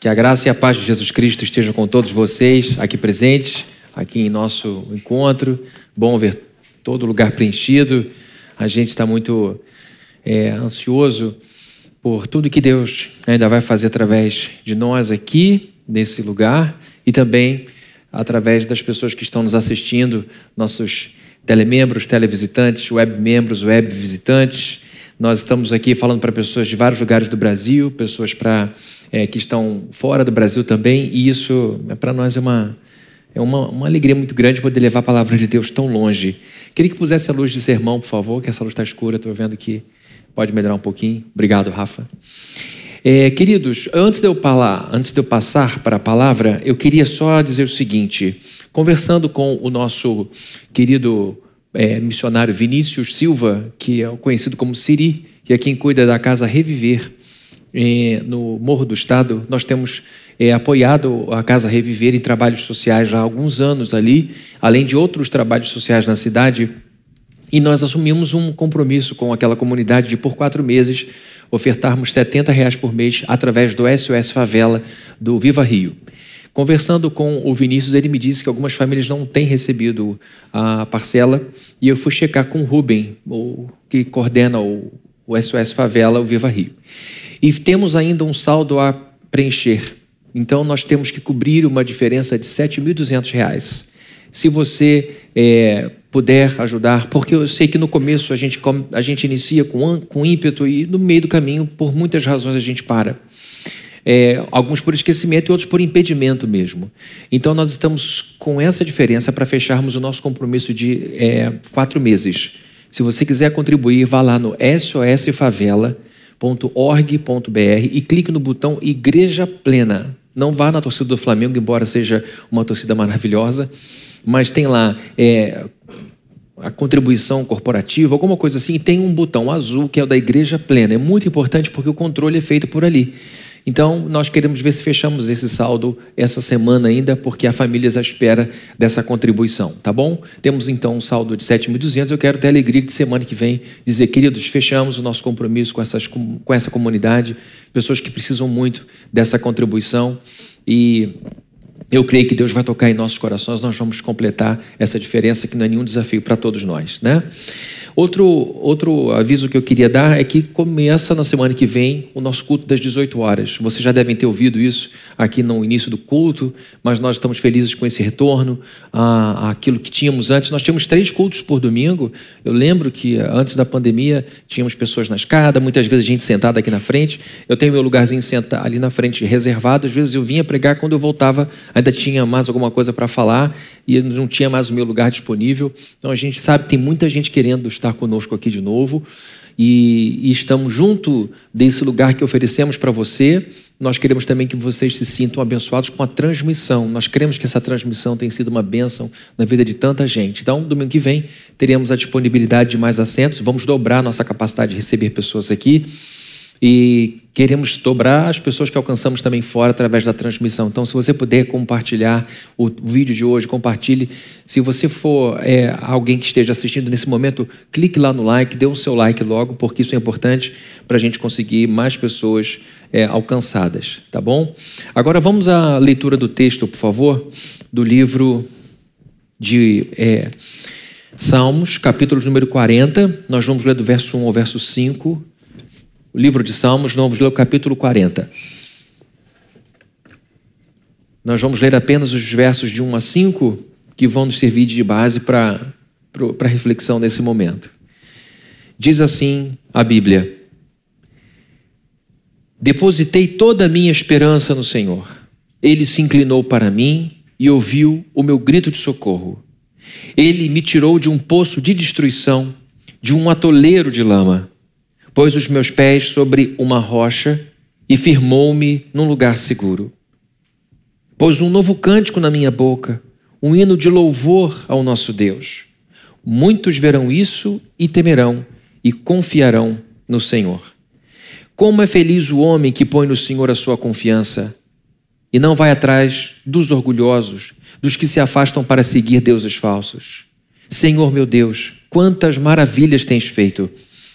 Que a graça e a paz de Jesus Cristo estejam com todos vocês aqui presentes, aqui em nosso encontro. Bom ver todo lugar preenchido. A gente está muito é, ansioso por tudo que Deus ainda vai fazer através de nós aqui, nesse lugar, e também através das pessoas que estão nos assistindo, nossos telemembros, televisitantes, web membros, web visitantes. Nós estamos aqui falando para pessoas de vários lugares do Brasil, pessoas para é, que estão fora do Brasil também, e isso é, para nós é uma, é uma, uma alegria muito grande poder levar a palavra de Deus tão longe. Queria que pusesse a luz de sermão, por favor, que essa luz está escura, estou vendo que pode melhorar um pouquinho. Obrigado, Rafa. É, queridos, antes de, eu falar, antes de eu passar para a palavra, eu queria só dizer o seguinte: conversando com o nosso querido é, missionário Vinícius Silva, que é conhecido como Siri, que é quem cuida da casa Reviver, no Morro do Estado, nós temos é, apoiado a Casa Reviver em trabalhos sociais já há alguns anos ali, além de outros trabalhos sociais na cidade. E nós assumimos um compromisso com aquela comunidade de, por quatro meses, ofertarmos 70 reais por mês através do SOS Favela do Viva Rio. Conversando com o Vinícius, ele me disse que algumas famílias não têm recebido a parcela e eu fui checar com o Rubem, que coordena o, o SOS Favela, o Viva Rio. E temos ainda um saldo a preencher. Então, nós temos que cobrir uma diferença de R$ 7.200. Se você é, puder ajudar, porque eu sei que no começo a gente, a gente inicia com, com ímpeto e no meio do caminho, por muitas razões, a gente para. É, alguns por esquecimento e outros por impedimento mesmo. Então, nós estamos com essa diferença para fecharmos o nosso compromisso de é, quatro meses. Se você quiser contribuir, vá lá no SOS Favela www.igreja.org.br e clique no botão Igreja Plena. Não vá na torcida do Flamengo, embora seja uma torcida maravilhosa, mas tem lá é, a contribuição corporativa, alguma coisa assim, e tem um botão azul que é o da Igreja Plena. É muito importante porque o controle é feito por ali. Então, nós queremos ver se fechamos esse saldo essa semana ainda, porque a família à espera dessa contribuição, tá bom? Temos então um saldo de 7.200. Eu quero ter a alegria de semana que vem dizer, queridos, fechamos o nosso compromisso com, essas, com essa comunidade, pessoas que precisam muito dessa contribuição e eu creio que Deus vai tocar em nossos corações, nós vamos completar essa diferença que não é nenhum desafio para todos nós, né? Outro, outro aviso que eu queria dar é que começa na semana que vem o nosso culto das 18 horas. Vocês já devem ter ouvido isso aqui no início do culto, mas nós estamos felizes com esse retorno àquilo que tínhamos antes. Nós tínhamos três cultos por domingo. Eu lembro que antes da pandemia tínhamos pessoas na escada, muitas vezes gente sentada aqui na frente. Eu tenho meu lugarzinho sentado ali na frente reservado. Às vezes eu vinha pregar quando eu voltava, ainda tinha mais alguma coisa para falar e não tinha mais o meu lugar disponível. Então a gente sabe que tem muita gente querendo estar conosco aqui de novo e, e estamos junto desse lugar que oferecemos para você. Nós queremos também que vocês se sintam abençoados com a transmissão. Nós queremos que essa transmissão tenha sido uma bênção na vida de tanta gente. Então, domingo que vem, teremos a disponibilidade de mais assentos. Vamos dobrar nossa capacidade de receber pessoas aqui. E queremos dobrar as pessoas que alcançamos também fora através da transmissão. Então, se você puder compartilhar o vídeo de hoje, compartilhe. Se você for é, alguém que esteja assistindo nesse momento, clique lá no like, dê o seu like logo, porque isso é importante para a gente conseguir mais pessoas é, alcançadas, tá bom? Agora vamos à leitura do texto, por favor, do livro de é, Salmos, capítulo número 40. Nós vamos ler do verso 1 ao verso 5 o livro de Salmos, vamos ler o capítulo 40. Nós vamos ler apenas os versos de 1 a 5 que vão nos servir de base para a reflexão nesse momento. Diz assim a Bíblia: Depositei toda a minha esperança no Senhor. Ele se inclinou para mim e ouviu o meu grito de socorro. Ele me tirou de um poço de destruição, de um atoleiro de lama pôs os meus pés sobre uma rocha e firmou-me num lugar seguro. Pôs um novo cântico na minha boca, um hino de louvor ao nosso Deus. Muitos verão isso e temerão e confiarão no Senhor. Como é feliz o homem que põe no Senhor a sua confiança e não vai atrás dos orgulhosos, dos que se afastam para seguir deuses falsos. Senhor meu Deus, quantas maravilhas tens feito!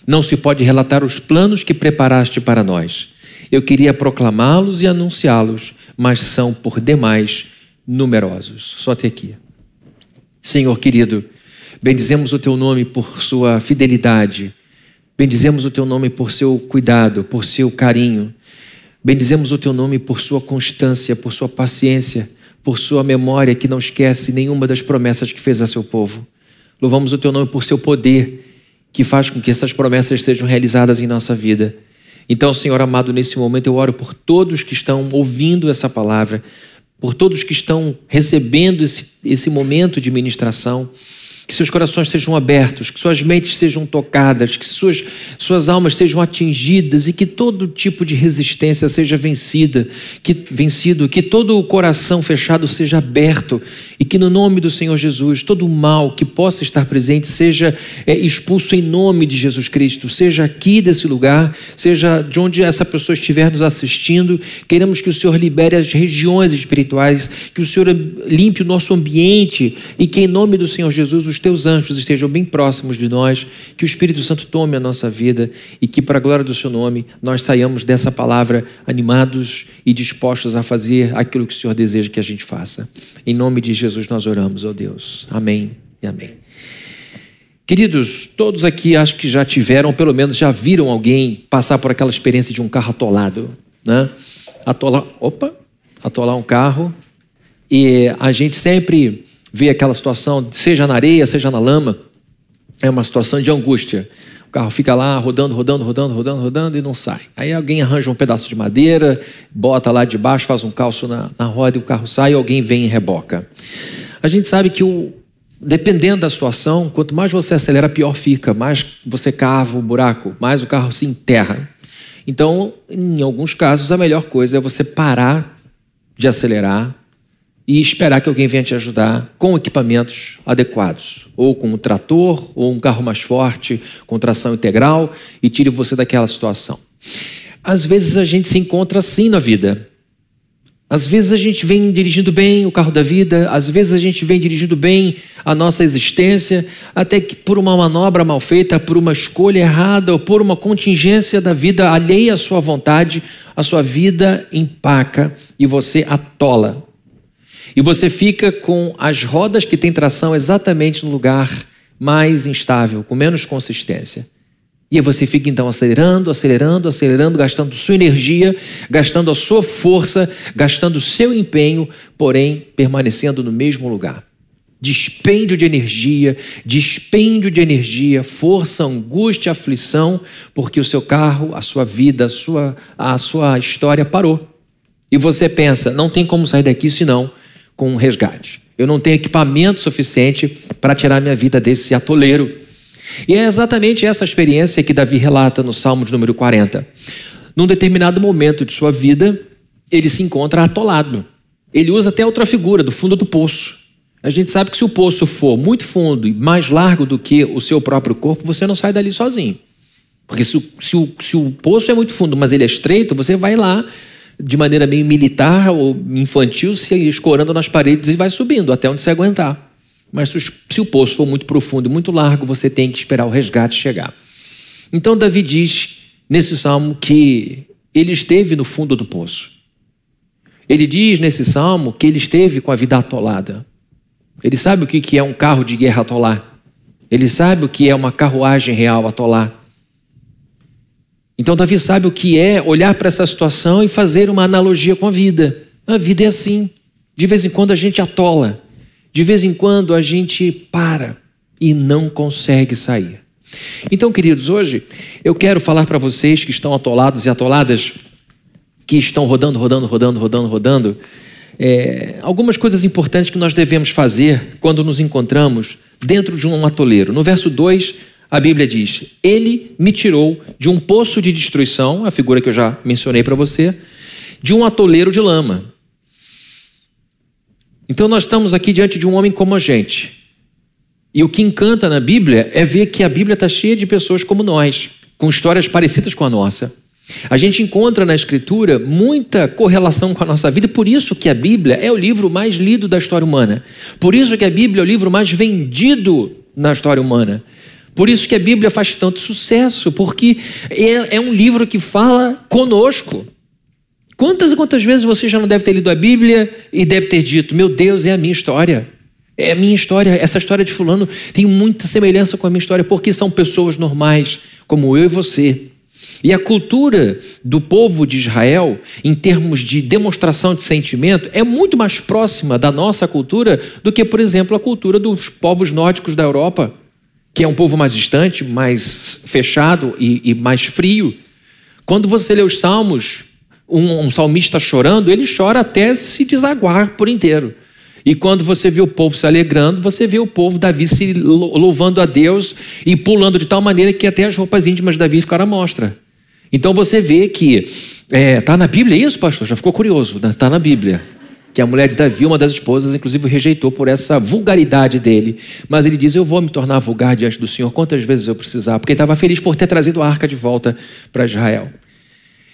Não se pode relatar os planos que preparaste para nós. Eu queria proclamá-los e anunciá-los, mas são por demais numerosos. Só até aqui. Senhor querido, bendizemos o teu nome por sua fidelidade, bendizemos o teu nome por seu cuidado, por seu carinho, bendizemos o teu nome por sua constância, por sua paciência, por sua memória que não esquece nenhuma das promessas que fez a seu povo. Louvamos o teu nome por seu poder, que faz com que essas promessas sejam realizadas em nossa vida. Então, Senhor amado, nesse momento eu oro por todos que estão ouvindo essa palavra, por todos que estão recebendo esse, esse momento de ministração que seus corações sejam abertos, que suas mentes sejam tocadas, que suas, suas almas sejam atingidas e que todo tipo de resistência seja vencida, que vencido, que todo o coração fechado seja aberto e que no nome do Senhor Jesus todo o mal que possa estar presente seja é, expulso em nome de Jesus Cristo, seja aqui desse lugar, seja de onde essa pessoa estiver nos assistindo, queremos que o Senhor libere as regiões espirituais, que o Senhor limpe o nosso ambiente e que em nome do Senhor Jesus os teus anjos estejam bem próximos de nós, que o Espírito Santo tome a nossa vida e que, para a glória do Seu nome, nós saiamos dessa palavra animados e dispostos a fazer aquilo que o Senhor deseja que a gente faça. Em nome de Jesus nós oramos, ó oh Deus. Amém e amém. Queridos, todos aqui acho que já tiveram, pelo menos já viram alguém passar por aquela experiência de um carro atolado, né? Atolar, opa, atolar um carro. E a gente sempre vê aquela situação, seja na areia, seja na lama, é uma situação de angústia. O carro fica lá rodando, rodando, rodando, rodando, rodando e não sai. Aí alguém arranja um pedaço de madeira, bota lá debaixo, faz um calço na, na roda e o carro sai e alguém vem e reboca. A gente sabe que o, dependendo da situação, quanto mais você acelera, pior fica, mais você cava o buraco, mais o carro se enterra. Então, em alguns casos, a melhor coisa é você parar de acelerar, e esperar que alguém venha te ajudar com equipamentos adequados, ou com um trator, ou um carro mais forte, com tração integral, e tire você daquela situação. Às vezes a gente se encontra assim na vida. Às vezes a gente vem dirigindo bem o carro da vida, às vezes a gente vem dirigindo bem a nossa existência, até que por uma manobra mal feita, por uma escolha errada ou por uma contingência da vida alheia à sua vontade, a sua vida empaca e você atola e você fica com as rodas que têm tração exatamente no lugar mais instável, com menos consistência. E aí você fica então acelerando, acelerando, acelerando, gastando sua energia, gastando a sua força, gastando o seu empenho, porém permanecendo no mesmo lugar. Dispêndio de energia, dispêndio de energia, força, angústia, aflição, porque o seu carro, a sua vida, a sua, a sua história parou. E você pensa, não tem como sair daqui senão com um resgate. Eu não tenho equipamento suficiente para tirar minha vida desse atoleiro. E é exatamente essa experiência que Davi relata no Salmo de número 40. Num determinado momento de sua vida, ele se encontra atolado. Ele usa até outra figura, do fundo do poço. A gente sabe que se o poço for muito fundo e mais largo do que o seu próprio corpo, você não sai dali sozinho. Porque se se se o poço é muito fundo, mas ele é estreito, você vai lá de maneira meio militar ou infantil, se escorando nas paredes e vai subindo até onde você aguentar. Mas se o poço for muito profundo e muito largo, você tem que esperar o resgate chegar. Então, Davi diz nesse salmo que ele esteve no fundo do poço. Ele diz nesse salmo que ele esteve com a vida atolada. Ele sabe o que é um carro de guerra atolar. Ele sabe o que é uma carruagem real atolar. Então, Davi sabe o que é olhar para essa situação e fazer uma analogia com a vida. A vida é assim. De vez em quando a gente atola, de vez em quando a gente para e não consegue sair. Então, queridos, hoje eu quero falar para vocês que estão atolados e atoladas, que estão rodando, rodando, rodando, rodando, rodando, é, algumas coisas importantes que nós devemos fazer quando nos encontramos dentro de um atoleiro. No verso 2, a Bíblia diz: Ele me tirou de um poço de destruição, a figura que eu já mencionei para você, de um atoleiro de lama. Então nós estamos aqui diante de um homem como a gente. E o que encanta na Bíblia é ver que a Bíblia está cheia de pessoas como nós, com histórias parecidas com a nossa. A gente encontra na Escritura muita correlação com a nossa vida, por isso que a Bíblia é o livro mais lido da história humana. Por isso que a Bíblia é o livro mais vendido na história humana. Por isso que a Bíblia faz tanto sucesso, porque é, é um livro que fala conosco. Quantas e quantas vezes você já não deve ter lido a Bíblia e deve ter dito: Meu Deus, é a minha história. É a minha história. Essa história de Fulano tem muita semelhança com a minha história, porque são pessoas normais, como eu e você. E a cultura do povo de Israel, em termos de demonstração de sentimento, é muito mais próxima da nossa cultura do que, por exemplo, a cultura dos povos nórdicos da Europa, que é um povo mais distante, mais fechado e, e mais frio. Quando você lê os salmos, um, um salmista chorando, ele chora até se desaguar por inteiro. E quando você vê o povo se alegrando, você vê o povo Davi se louvando a Deus e pulando de tal maneira que até as roupas íntimas de Davi ficaram à mostra. Então você vê que está é, tá na Bíblia isso, pastor? Já ficou curioso? Está né? na Bíblia. Que a mulher de Davi, uma das esposas, inclusive rejeitou por essa vulgaridade dele. Mas ele diz: Eu vou me tornar vulgar diante do Senhor quantas vezes eu precisar, porque estava feliz por ter trazido a arca de volta para Israel.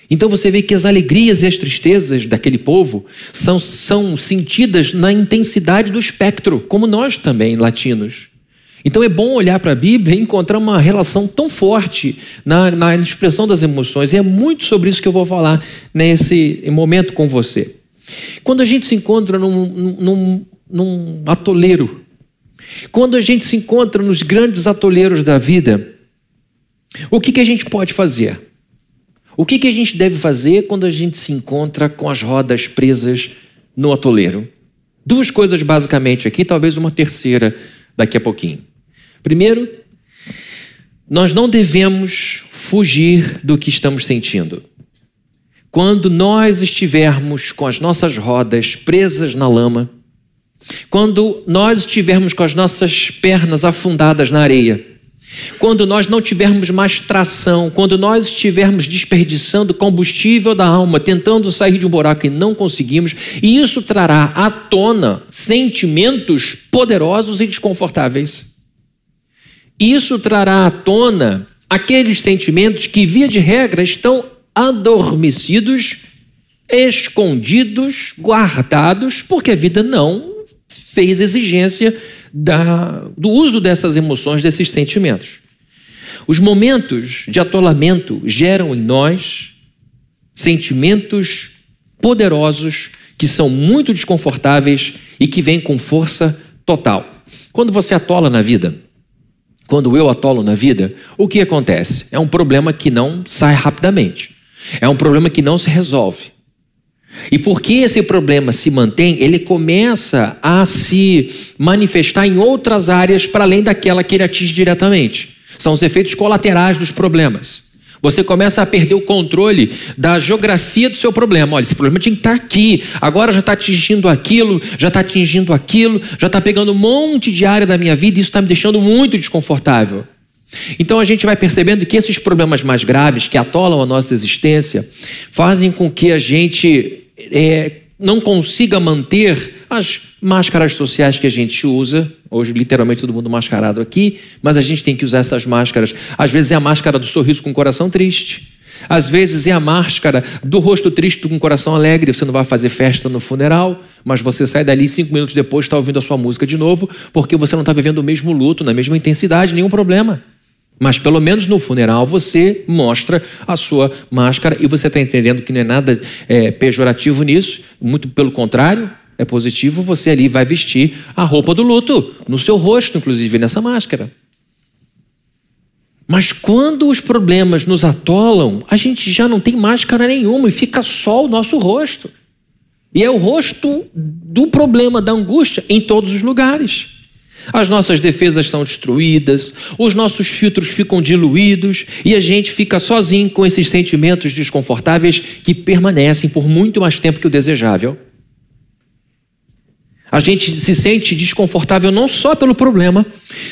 Então você vê que as alegrias e as tristezas daquele povo são, são sentidas na intensidade do espectro, como nós também, latinos. Então é bom olhar para a Bíblia e encontrar uma relação tão forte na, na expressão das emoções. E é muito sobre isso que eu vou falar nesse momento com você. Quando a gente se encontra num, num, num atoleiro, quando a gente se encontra nos grandes atoleiros da vida, o que, que a gente pode fazer? O que, que a gente deve fazer quando a gente se encontra com as rodas presas no atoleiro? Duas coisas basicamente aqui, talvez uma terceira daqui a pouquinho. Primeiro, nós não devemos fugir do que estamos sentindo. Quando nós estivermos com as nossas rodas presas na lama, quando nós estivermos com as nossas pernas afundadas na areia, quando nós não tivermos mais tração, quando nós estivermos desperdiçando combustível da alma, tentando sair de um buraco e não conseguimos, e isso trará à tona sentimentos poderosos e desconfortáveis. Isso trará à tona aqueles sentimentos que, via de regra, estão adormecidos, escondidos, guardados, porque a vida não fez exigência da, do uso dessas emoções, desses sentimentos. Os momentos de atolamento geram em nós sentimentos poderosos que são muito desconfortáveis e que vêm com força total. Quando você atola na vida, quando eu atolo na vida, o que acontece? É um problema que não sai rapidamente. É um problema que não se resolve. E porque esse problema se mantém, ele começa a se manifestar em outras áreas para além daquela que ele atinge diretamente. São os efeitos colaterais dos problemas. Você começa a perder o controle da geografia do seu problema. Olha, esse problema tinha que estar aqui, agora já está atingindo aquilo, já está atingindo aquilo, já está pegando um monte de área da minha vida e isso está me deixando muito desconfortável. Então a gente vai percebendo que esses problemas mais graves que atolam a nossa existência fazem com que a gente é, não consiga manter as máscaras sociais que a gente usa. Hoje, literalmente, todo mundo mascarado aqui, mas a gente tem que usar essas máscaras. Às vezes é a máscara do sorriso com o coração triste. Às vezes é a máscara do rosto triste com o coração alegre. Você não vai fazer festa no funeral, mas você sai dali cinco minutos depois está ouvindo a sua música de novo, porque você não está vivendo o mesmo luto, na mesma intensidade, nenhum problema. Mas pelo menos no funeral você mostra a sua máscara e você está entendendo que não é nada é, pejorativo nisso, muito pelo contrário, é positivo, você ali vai vestir a roupa do luto, no seu rosto, inclusive, nessa máscara. Mas quando os problemas nos atolam, a gente já não tem máscara nenhuma e fica só o nosso rosto. E é o rosto do problema, da angústia, em todos os lugares. As nossas defesas são destruídas, os nossos filtros ficam diluídos e a gente fica sozinho com esses sentimentos desconfortáveis que permanecem por muito mais tempo que o desejável. A gente se sente desconfortável não só pelo problema,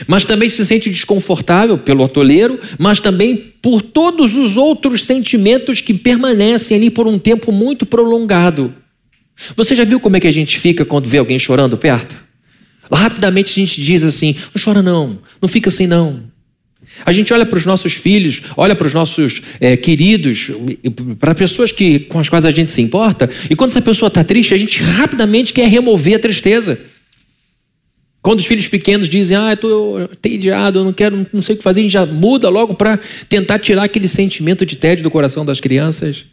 mas também se sente desconfortável pelo atoleiro, mas também por todos os outros sentimentos que permanecem ali por um tempo muito prolongado. Você já viu como é que a gente fica quando vê alguém chorando perto? Rapidamente a gente diz assim: não chora não, não fica assim não. A gente olha para os nossos filhos, olha para os nossos é, queridos, para pessoas que, com as quais a gente se importa, e quando essa pessoa está triste, a gente rapidamente quer remover a tristeza. Quando os filhos pequenos dizem, ah, eu estou entediado, eu não quero, não sei o que fazer, a gente já muda logo para tentar tirar aquele sentimento de tédio do coração das crianças.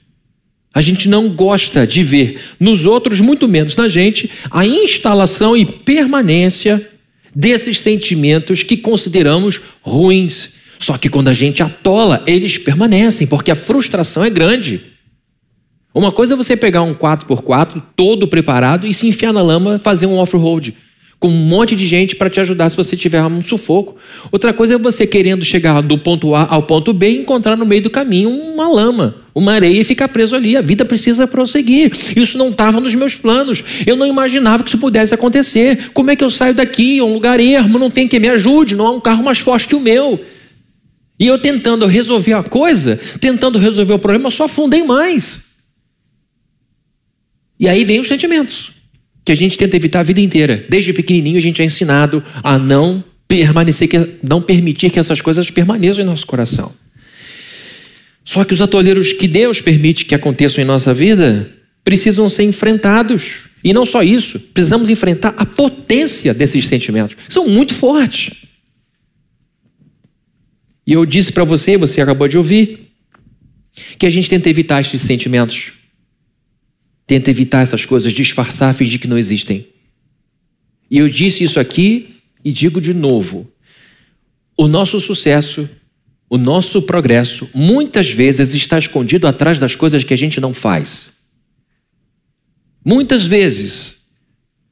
A gente não gosta de ver nos outros, muito menos na gente, a instalação e permanência desses sentimentos que consideramos ruins. Só que quando a gente atola, eles permanecem, porque a frustração é grande. Uma coisa é você pegar um 4x4 todo preparado e se enfiar na lama, fazer um off-road com um monte de gente para te ajudar se você tiver um sufoco. Outra coisa é você querendo chegar do ponto A ao ponto B e encontrar no meio do caminho uma lama, uma areia e ficar preso ali. A vida precisa prosseguir. Isso não estava nos meus planos. Eu não imaginava que isso pudesse acontecer. Como é que eu saio daqui? É um lugar ermo, não tem quem me ajude, não há um carro mais forte que o meu. E eu tentando resolver a coisa, tentando resolver o problema, só afundei mais. E aí vem os sentimentos, que a gente tenta evitar a vida inteira. Desde pequenininho a gente é ensinado a não permanecer, não permitir que essas coisas permaneçam em nosso coração. Só que os atoleiros que Deus permite que aconteçam em nossa vida precisam ser enfrentados. E não só isso, precisamos enfrentar a potência desses sentimentos. São muito fortes. E eu disse para você, você acabou de ouvir, que a gente tenta evitar esses sentimentos Tenta evitar essas coisas, disfarçar, fingir que não existem. E eu disse isso aqui e digo de novo: o nosso sucesso, o nosso progresso, muitas vezes está escondido atrás das coisas que a gente não faz. Muitas vezes,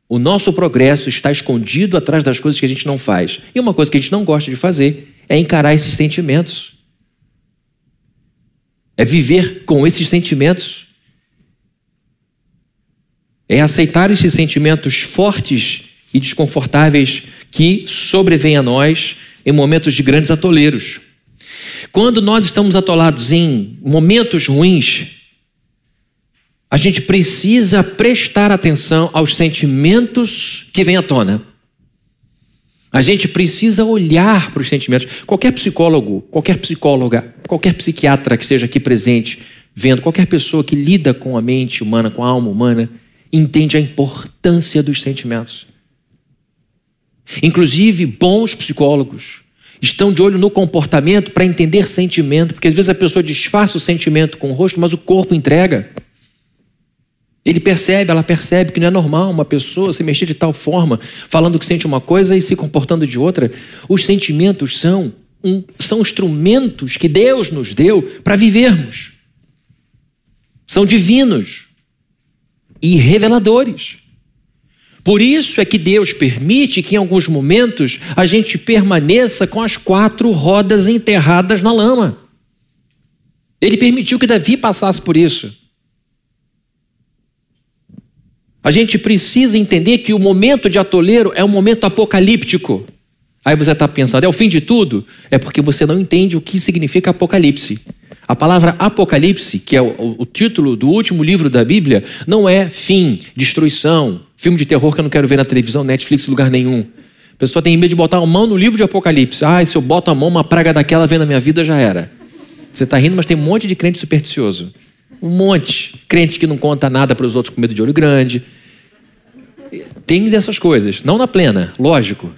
o nosso progresso está escondido atrás das coisas que a gente não faz. E uma coisa que a gente não gosta de fazer é encarar esses sentimentos. É viver com esses sentimentos é aceitar esses sentimentos fortes e desconfortáveis que sobrevêm a nós em momentos de grandes atoleiros. Quando nós estamos atolados em momentos ruins, a gente precisa prestar atenção aos sentimentos que vêm à tona. A gente precisa olhar para os sentimentos. Qualquer psicólogo, qualquer psicóloga, qualquer psiquiatra que esteja aqui presente, vendo, qualquer pessoa que lida com a mente humana, com a alma humana, entende a importância dos sentimentos. Inclusive, bons psicólogos estão de olho no comportamento para entender sentimento, porque às vezes a pessoa disfarça o sentimento com o rosto, mas o corpo entrega. Ele percebe, ela percebe que não é normal uma pessoa se mexer de tal forma, falando que sente uma coisa e se comportando de outra. Os sentimentos são, um, são instrumentos que Deus nos deu para vivermos. São divinos e reveladores. Por isso é que Deus permite que em alguns momentos a gente permaneça com as quatro rodas enterradas na lama. Ele permitiu que Davi passasse por isso. A gente precisa entender que o momento de atoleiro é um momento apocalíptico. Aí você está pensando, é o fim de tudo? É porque você não entende o que significa apocalipse. A palavra Apocalipse, que é o, o, título do último livro da Bíblia, não é fim, destruição, filme de terror que eu não quero ver na televisão, Netflix, lugar nenhum. A pessoa tem medo de botar a mão no livro de Apocalipse. Ah, se eu boto a mão, uma praga daquela vem na minha vida, já era. Você está rindo, mas tem um monte de crente supersticioso. Um monte. Crente que não conta nada para os outros com medo de olho grande. Tem dessas coisas. Não na plena, lógico.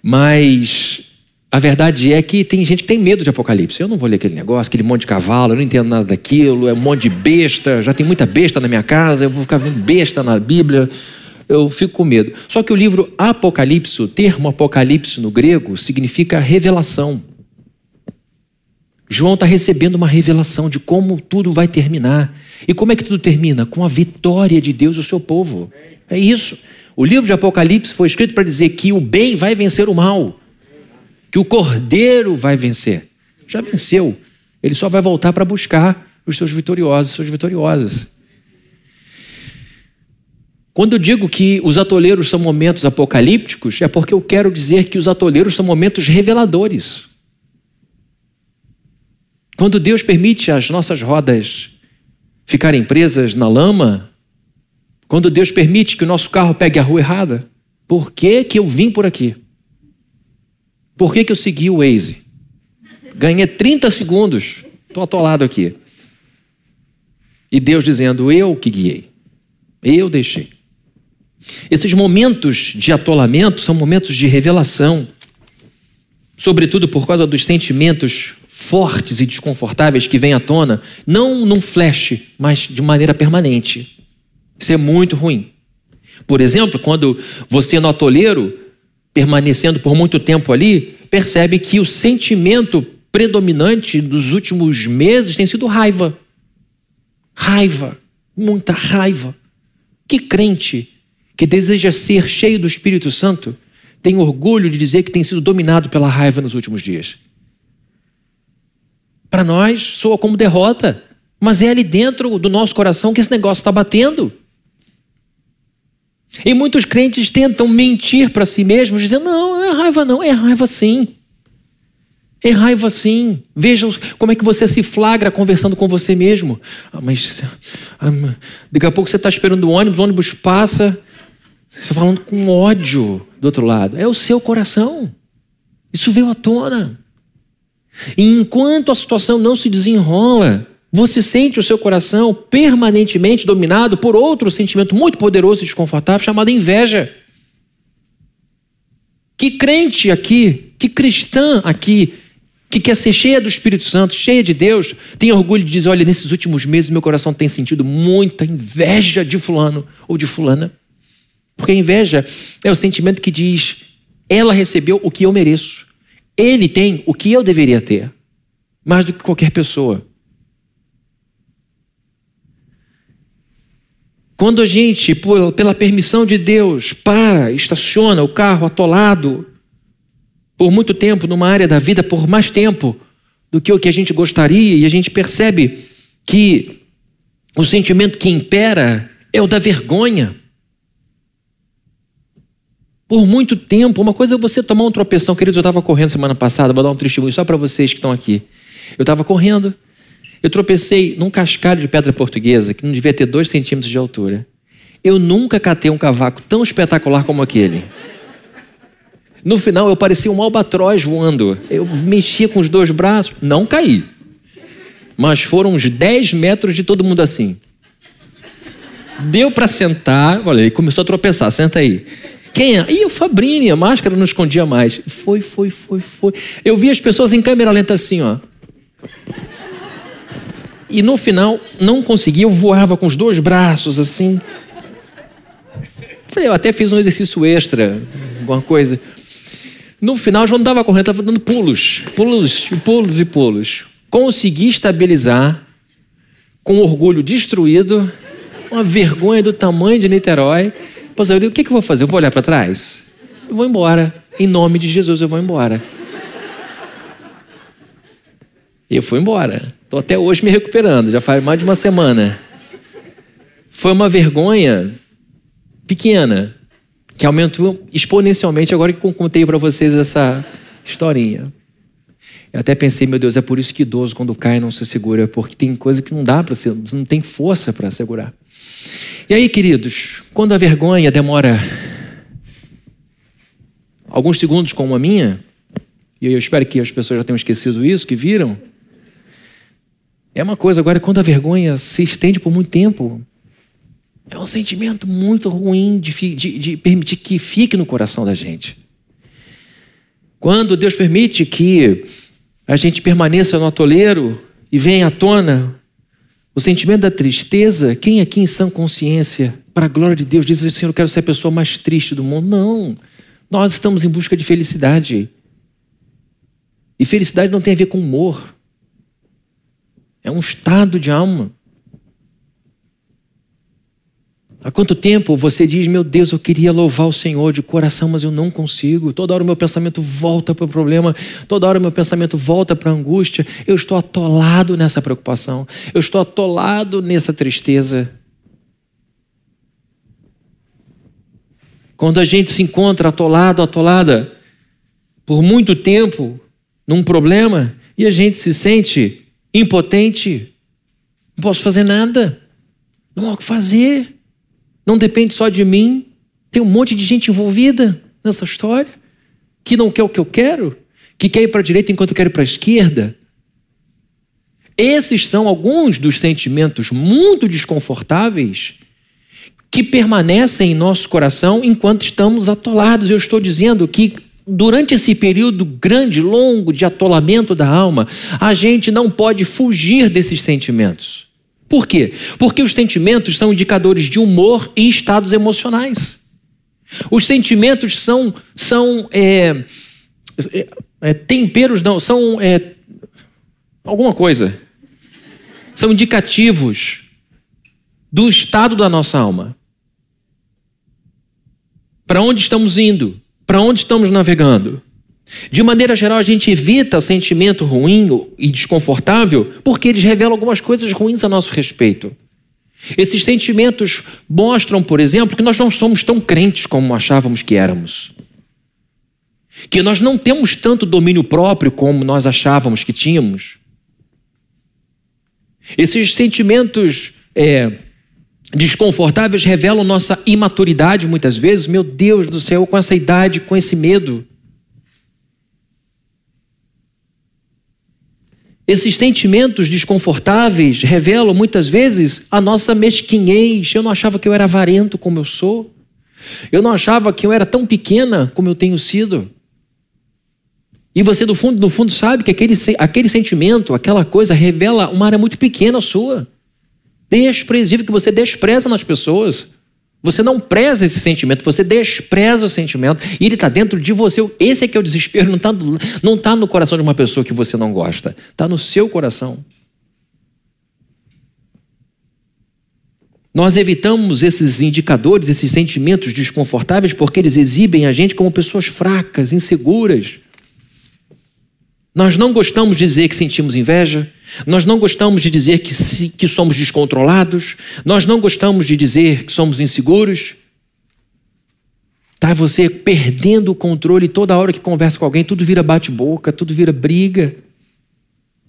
Mas a verdade é que tem gente que tem medo de Apocalipse. Eu não vou ler aquele negócio, aquele monte de cavalo, eu não entendo nada daquilo, é um monte de besta, já tem muita besta na minha casa, eu vou ficar vendo besta na Bíblia, eu fico com medo. Só que o livro Apocalipse, o termo Apocalipse no grego, significa revelação. João está recebendo uma revelação de como tudo vai terminar. E como é que tudo termina? Com a vitória de Deus e o seu povo. É isso. O livro de Apocalipse foi escrito para dizer que o bem vai vencer o mal que o cordeiro vai vencer. Já venceu. Ele só vai voltar para buscar os seus vitoriosos, suas vitoriosas. Quando eu digo que os atoleiros são momentos apocalípticos, é porque eu quero dizer que os atoleiros são momentos reveladores. Quando Deus permite as nossas rodas ficarem presas na lama, quando Deus permite que o nosso carro pegue a rua errada, por que, que eu vim por aqui? Por que, que eu segui o Waze? Ganhei 30 segundos, estou atolado aqui. E Deus dizendo: Eu que guiei, eu deixei. Esses momentos de atolamento são momentos de revelação, sobretudo por causa dos sentimentos fortes e desconfortáveis que vêm à tona, não num flash, mas de maneira permanente. Isso é muito ruim. Por exemplo, quando você no atoleiro, permanecendo por muito tempo ali, percebe que o sentimento predominante dos últimos meses tem sido raiva. Raiva, muita raiva. Que crente que deseja ser cheio do Espírito Santo tem orgulho de dizer que tem sido dominado pela raiva nos últimos dias. Para nós, soa como derrota, mas é ali dentro do nosso coração que esse negócio está batendo. E muitos crentes tentam mentir para si mesmos, dizendo: não, é raiva, não, é raiva sim. É raiva sim. Vejam como é que você se flagra conversando com você mesmo. Ah, mas ah, daqui a pouco você está esperando o ônibus, o ônibus passa, você está falando com ódio do outro lado. É o seu coração. Isso veio à tona. E enquanto a situação não se desenrola, você sente o seu coração permanentemente dominado por outro sentimento muito poderoso e desconfortável chamado inveja. Que crente aqui, que cristã aqui, que quer ser cheia do Espírito Santo, cheia de Deus, tem orgulho de dizer: olha, nesses últimos meses meu coração tem sentido muita inveja de Fulano ou de Fulana. Porque a inveja é o sentimento que diz: ela recebeu o que eu mereço, ele tem o que eu deveria ter, mais do que qualquer pessoa. Quando a gente, pela permissão de Deus, para, estaciona o carro atolado por muito tempo numa área da vida, por mais tempo do que o que a gente gostaria, e a gente percebe que o sentimento que impera é o da vergonha. Por muito tempo, uma coisa é você tomar um tropeção, queridos, eu estava correndo semana passada, vou dar um testemunho só para vocês que estão aqui. Eu estava correndo, eu tropecei num cascalho de pedra portuguesa que não devia ter dois centímetros de altura. Eu nunca catei um cavaco tão espetacular como aquele. No final, eu parecia um albatroz voando. Eu mexia com os dois braços, não caí. Mas foram uns 10 metros de todo mundo assim. Deu para sentar, olha, ele começou a tropeçar, senta aí. Quem é? Ih, o Fabrini, a máscara não escondia mais. Foi, foi, foi, foi. Eu vi as pessoas em câmera lenta assim, ó. E no final, não conseguia, eu voava com os dois braços assim. Eu até fiz um exercício extra, alguma coisa. No final, já não estava correndo, estava dando pulos, pulos, pulos e pulos. Consegui estabilizar, com orgulho destruído, uma vergonha do tamanho de Niterói. Pois eu digo, o que, que eu vou fazer? Eu vou olhar para trás? Eu vou embora. Em nome de Jesus, eu vou embora. E eu fui embora. Estou até hoje me recuperando, já faz mais de uma semana. Foi uma vergonha pequena, que aumentou exponencialmente agora que eu contei para vocês essa historinha. Eu até pensei, meu Deus, é por isso que idoso quando cai não se segura, porque tem coisa que não dá para ser, não tem força para segurar. E aí, queridos, quando a vergonha demora alguns segundos como a minha, e eu espero que as pessoas já tenham esquecido isso, que viram, é uma coisa, agora, quando a vergonha se estende por muito tempo, é um sentimento muito ruim de, de, de permitir que fique no coração da gente. Quando Deus permite que a gente permaneça no atoleiro e venha à tona o sentimento da tristeza, quem aqui em sã consciência, para a glória de Deus, diz assim: Eu quero ser a pessoa mais triste do mundo? Não. Nós estamos em busca de felicidade. E felicidade não tem a ver com humor. É um estado de alma. Há quanto tempo você diz, meu Deus, eu queria louvar o Senhor de coração, mas eu não consigo. Toda hora o meu pensamento volta para o problema, toda hora o meu pensamento volta para a angústia. Eu estou atolado nessa preocupação, eu estou atolado nessa tristeza. Quando a gente se encontra atolado, atolada, por muito tempo, num problema, e a gente se sente impotente, não posso fazer nada, não há o que fazer, não depende só de mim. Tem um monte de gente envolvida nessa história que não quer o que eu quero, que quer ir para a direita enquanto eu quero ir para a esquerda. Esses são alguns dos sentimentos muito desconfortáveis que permanecem em nosso coração enquanto estamos atolados. Eu estou dizendo que durante esse período grande, longo de atolamento da alma, a gente não pode fugir desses sentimentos. Por quê? Porque os sentimentos são indicadores de humor e estados emocionais. Os sentimentos são, são é, é, é temperos, não, são é, alguma coisa. São indicativos do estado da nossa alma. Para onde estamos indo? Para onde estamos navegando? De maneira geral, a gente evita o sentimento ruim e desconfortável porque eles revelam algumas coisas ruins a nosso respeito. Esses sentimentos mostram, por exemplo, que nós não somos tão crentes como achávamos que éramos. Que nós não temos tanto domínio próprio como nós achávamos que tínhamos. Esses sentimentos é, desconfortáveis revelam nossa imaturidade muitas vezes. Meu Deus do céu, com essa idade, com esse medo. Esses sentimentos desconfortáveis revelam muitas vezes a nossa mesquinhez. Eu não achava que eu era avarento como eu sou. Eu não achava que eu era tão pequena como eu tenho sido. E você, no fundo, no fundo, sabe que aquele, aquele sentimento, aquela coisa, revela uma área muito pequena sua desprezível que você despreza nas pessoas. Você não preza esse sentimento, você despreza o sentimento e ele está dentro de você. Esse é que é o desespero, não está não tá no coração de uma pessoa que você não gosta, está no seu coração. Nós evitamos esses indicadores, esses sentimentos desconfortáveis, porque eles exibem a gente como pessoas fracas, inseguras. Nós não gostamos de dizer que sentimos inveja, nós não gostamos de dizer que, que somos descontrolados, nós não gostamos de dizer que somos inseguros. Tá você perdendo o controle toda hora que conversa com alguém, tudo vira bate-boca, tudo vira briga.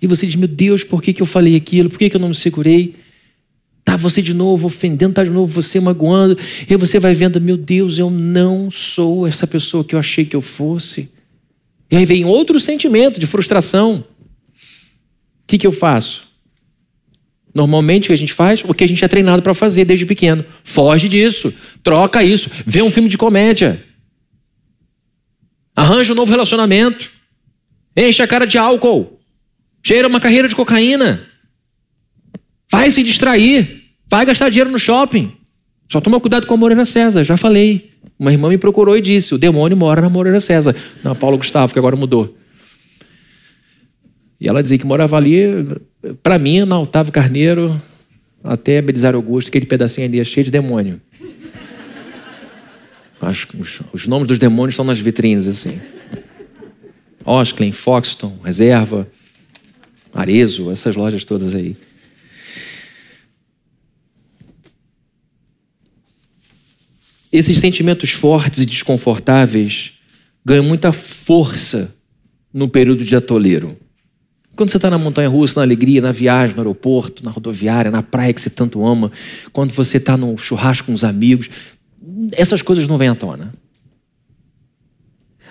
E você diz: Meu Deus, por que, que eu falei aquilo? Por que, que eu não me segurei? Tá você de novo ofendendo, tá de novo você magoando. E você vai vendo: Meu Deus, eu não sou essa pessoa que eu achei que eu fosse. E aí vem outro sentimento de frustração. O que, que eu faço? Normalmente o que a gente faz, o que a gente é treinado para fazer desde pequeno. Foge disso, troca isso, vê um filme de comédia. Arranja um novo relacionamento. Enche a cara de álcool. Cheira uma carreira de cocaína. Vai se distrair. Vai gastar dinheiro no shopping. Só toma cuidado com a Moreira César, já falei. Uma irmã me procurou e disse: o demônio mora na Moreira César, na Paulo Gustavo, que agora mudou. E ela dizia que morava ali, para mim, na Otávio Carneiro, até Belisário Augusto, aquele pedacinho ali é cheio de demônio. Acho que os, os, nomes dos demônios estão nas vitrines, assim. Osclen, Foxton, Reserva, Arezo, essas lojas todas aí. Esses sentimentos fortes e desconfortáveis ganham muita força no período de atoleiro. Quando você está na montanha russa, na alegria, na viagem, no aeroporto, na rodoviária, na praia que você tanto ama, quando você está no churrasco com os amigos, essas coisas não vêm à tona.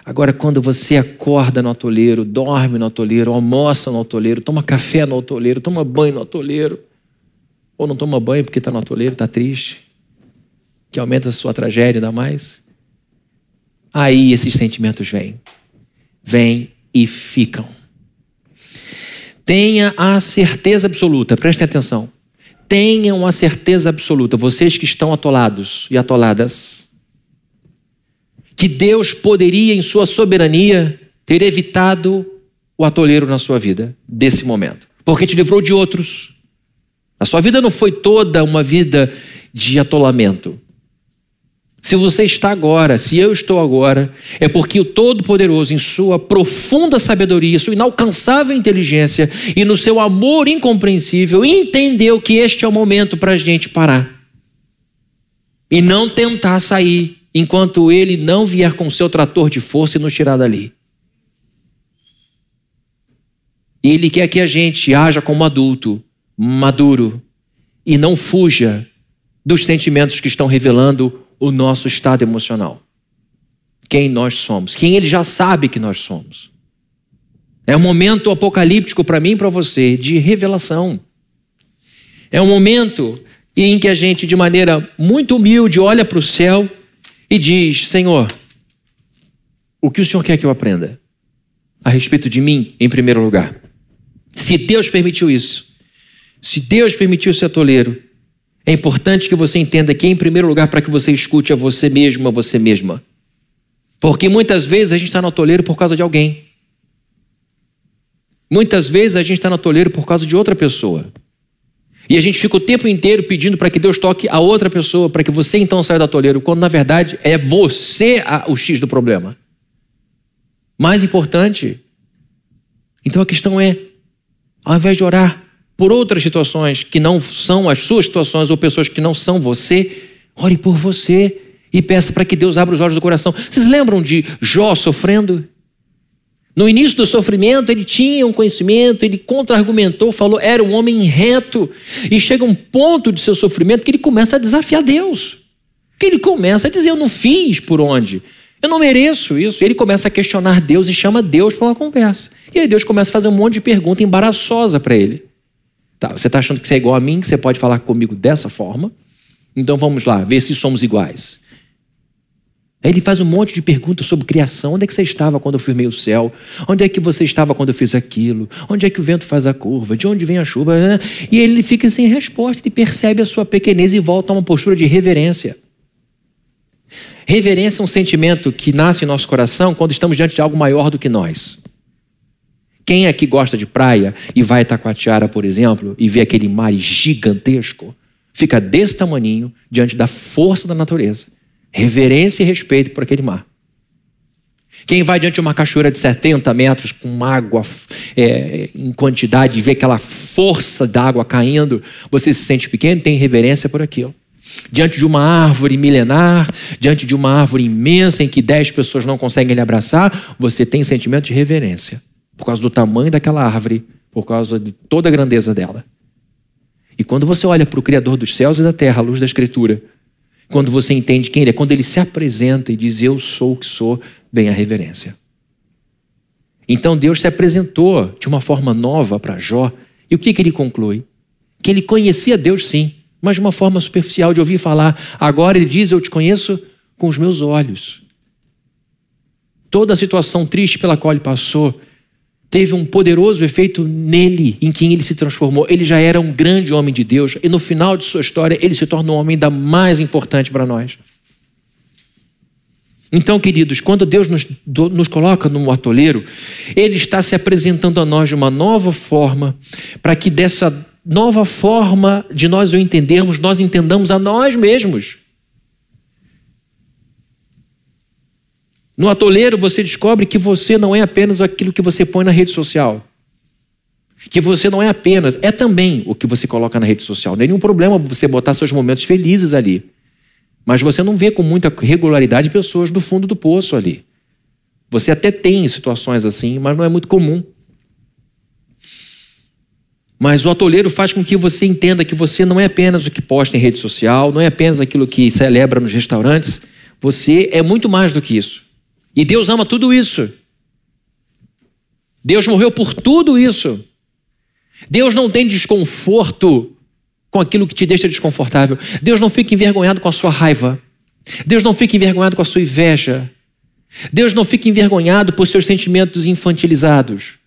Agora, quando você acorda no atoleiro, dorme no atoleiro, almoça no atoleiro, toma café no atoleiro, toma banho no atoleiro, ou não toma banho porque está no atoleiro, está triste, que aumenta a sua tragédia ainda mais, aí esses sentimentos vêm. Vêm e ficam. Tenha a certeza absoluta, prestem atenção. Tenham a certeza absoluta, vocês que estão atolados e atoladas, que Deus poderia, em sua soberania, ter evitado o atoleiro na sua vida, desse momento, porque te livrou de outros. A sua vida não foi toda uma vida de atolamento. Se você está agora, se eu estou agora, é porque o Todo-Poderoso, em sua profunda sabedoria, sua inalcançável inteligência e no seu amor incompreensível, entendeu que este é o momento para a gente parar e não tentar sair enquanto ele não vier com seu trator de força e nos tirar dali. Ele quer que a gente haja como adulto, maduro, e não fuja dos sentimentos que estão revelando o nosso estado emocional. Quem nós somos, quem ele já sabe que nós somos. É um momento apocalíptico para mim e para você de revelação. É um momento em que a gente, de maneira muito humilde, olha para o céu e diz: Senhor, o que o Senhor quer que eu aprenda? A respeito de mim, em primeiro lugar. Se Deus permitiu isso, se Deus permitiu ser toleiro, é importante que você entenda que, em primeiro lugar, para que você escute a você mesmo, a você mesma. Porque muitas vezes a gente está no atoleiro por causa de alguém. Muitas vezes a gente está no atoleiro por causa de outra pessoa. E a gente fica o tempo inteiro pedindo para que Deus toque a outra pessoa, para que você então saia do atoleiro, quando na verdade é você o X do problema. Mais importante. Então a questão é, ao invés de orar por outras situações que não são as suas situações ou pessoas que não são você, ore por você e peça para que Deus abra os olhos do coração. Vocês lembram de Jó sofrendo? No início do sofrimento, ele tinha um conhecimento, ele contra-argumentou, falou, era um homem reto. E chega um ponto de seu sofrimento que ele começa a desafiar Deus. Que ele começa a dizer: Eu não fiz por onde? Eu não mereço isso. E ele começa a questionar Deus e chama Deus para uma conversa. E aí Deus começa a fazer um monte de pergunta embaraçosa para ele. Tá, você está achando que você é igual a mim, que você pode falar comigo dessa forma? Então vamos lá, ver se somos iguais. Aí ele faz um monte de perguntas sobre criação. Onde é que você estava quando eu firmei o céu? Onde é que você estava quando eu fiz aquilo? Onde é que o vento faz a curva? De onde vem a chuva? E ele fica sem resposta e percebe a sua pequenez e volta a uma postura de reverência. Reverência é um sentimento que nasce em nosso coração quando estamos diante de algo maior do que nós. Quem aqui gosta de praia e vai a Itacoatiara, por exemplo, e vê aquele mar gigantesco, fica desse tamaninho diante da força da natureza reverência e respeito por aquele mar. Quem vai diante de uma cachoeira de 70 metros com água é, em quantidade e vê aquela força d'água caindo, você se sente pequeno tem reverência por aquilo. Diante de uma árvore milenar, diante de uma árvore imensa em que 10 pessoas não conseguem lhe abraçar, você tem sentimento de reverência por causa do tamanho daquela árvore, por causa de toda a grandeza dela. E quando você olha para o Criador dos céus e da terra, à luz da Escritura, quando você entende quem ele é, quando ele se apresenta e diz eu sou o que sou, vem a reverência. Então Deus se apresentou de uma forma nova para Jó. E o que, que ele conclui? Que ele conhecia Deus sim, mas de uma forma superficial, de ouvir falar. Agora ele diz: Eu te conheço com os meus olhos. Toda a situação triste pela qual ele passou, teve um poderoso efeito nele, em quem ele se transformou. Ele já era um grande homem de Deus e no final de sua história ele se torna um homem ainda mais importante para nós. Então, queridos, quando Deus nos, nos coloca no atoleiro, Ele está se apresentando a nós de uma nova forma, para que dessa nova forma de nós o entendermos, nós entendamos a nós mesmos. No atoleiro você descobre que você não é apenas aquilo que você põe na rede social. Que você não é apenas, é também o que você coloca na rede social. Não é nenhum problema você botar seus momentos felizes ali. Mas você não vê com muita regularidade pessoas do fundo do poço ali. Você até tem situações assim, mas não é muito comum. Mas o atoleiro faz com que você entenda que você não é apenas o que posta em rede social, não é apenas aquilo que celebra nos restaurantes. Você é muito mais do que isso. E Deus ama tudo isso. Deus morreu por tudo isso. Deus não tem desconforto com aquilo que te deixa desconfortável. Deus não fica envergonhado com a sua raiva. Deus não fica envergonhado com a sua inveja. Deus não fica envergonhado por seus sentimentos infantilizados.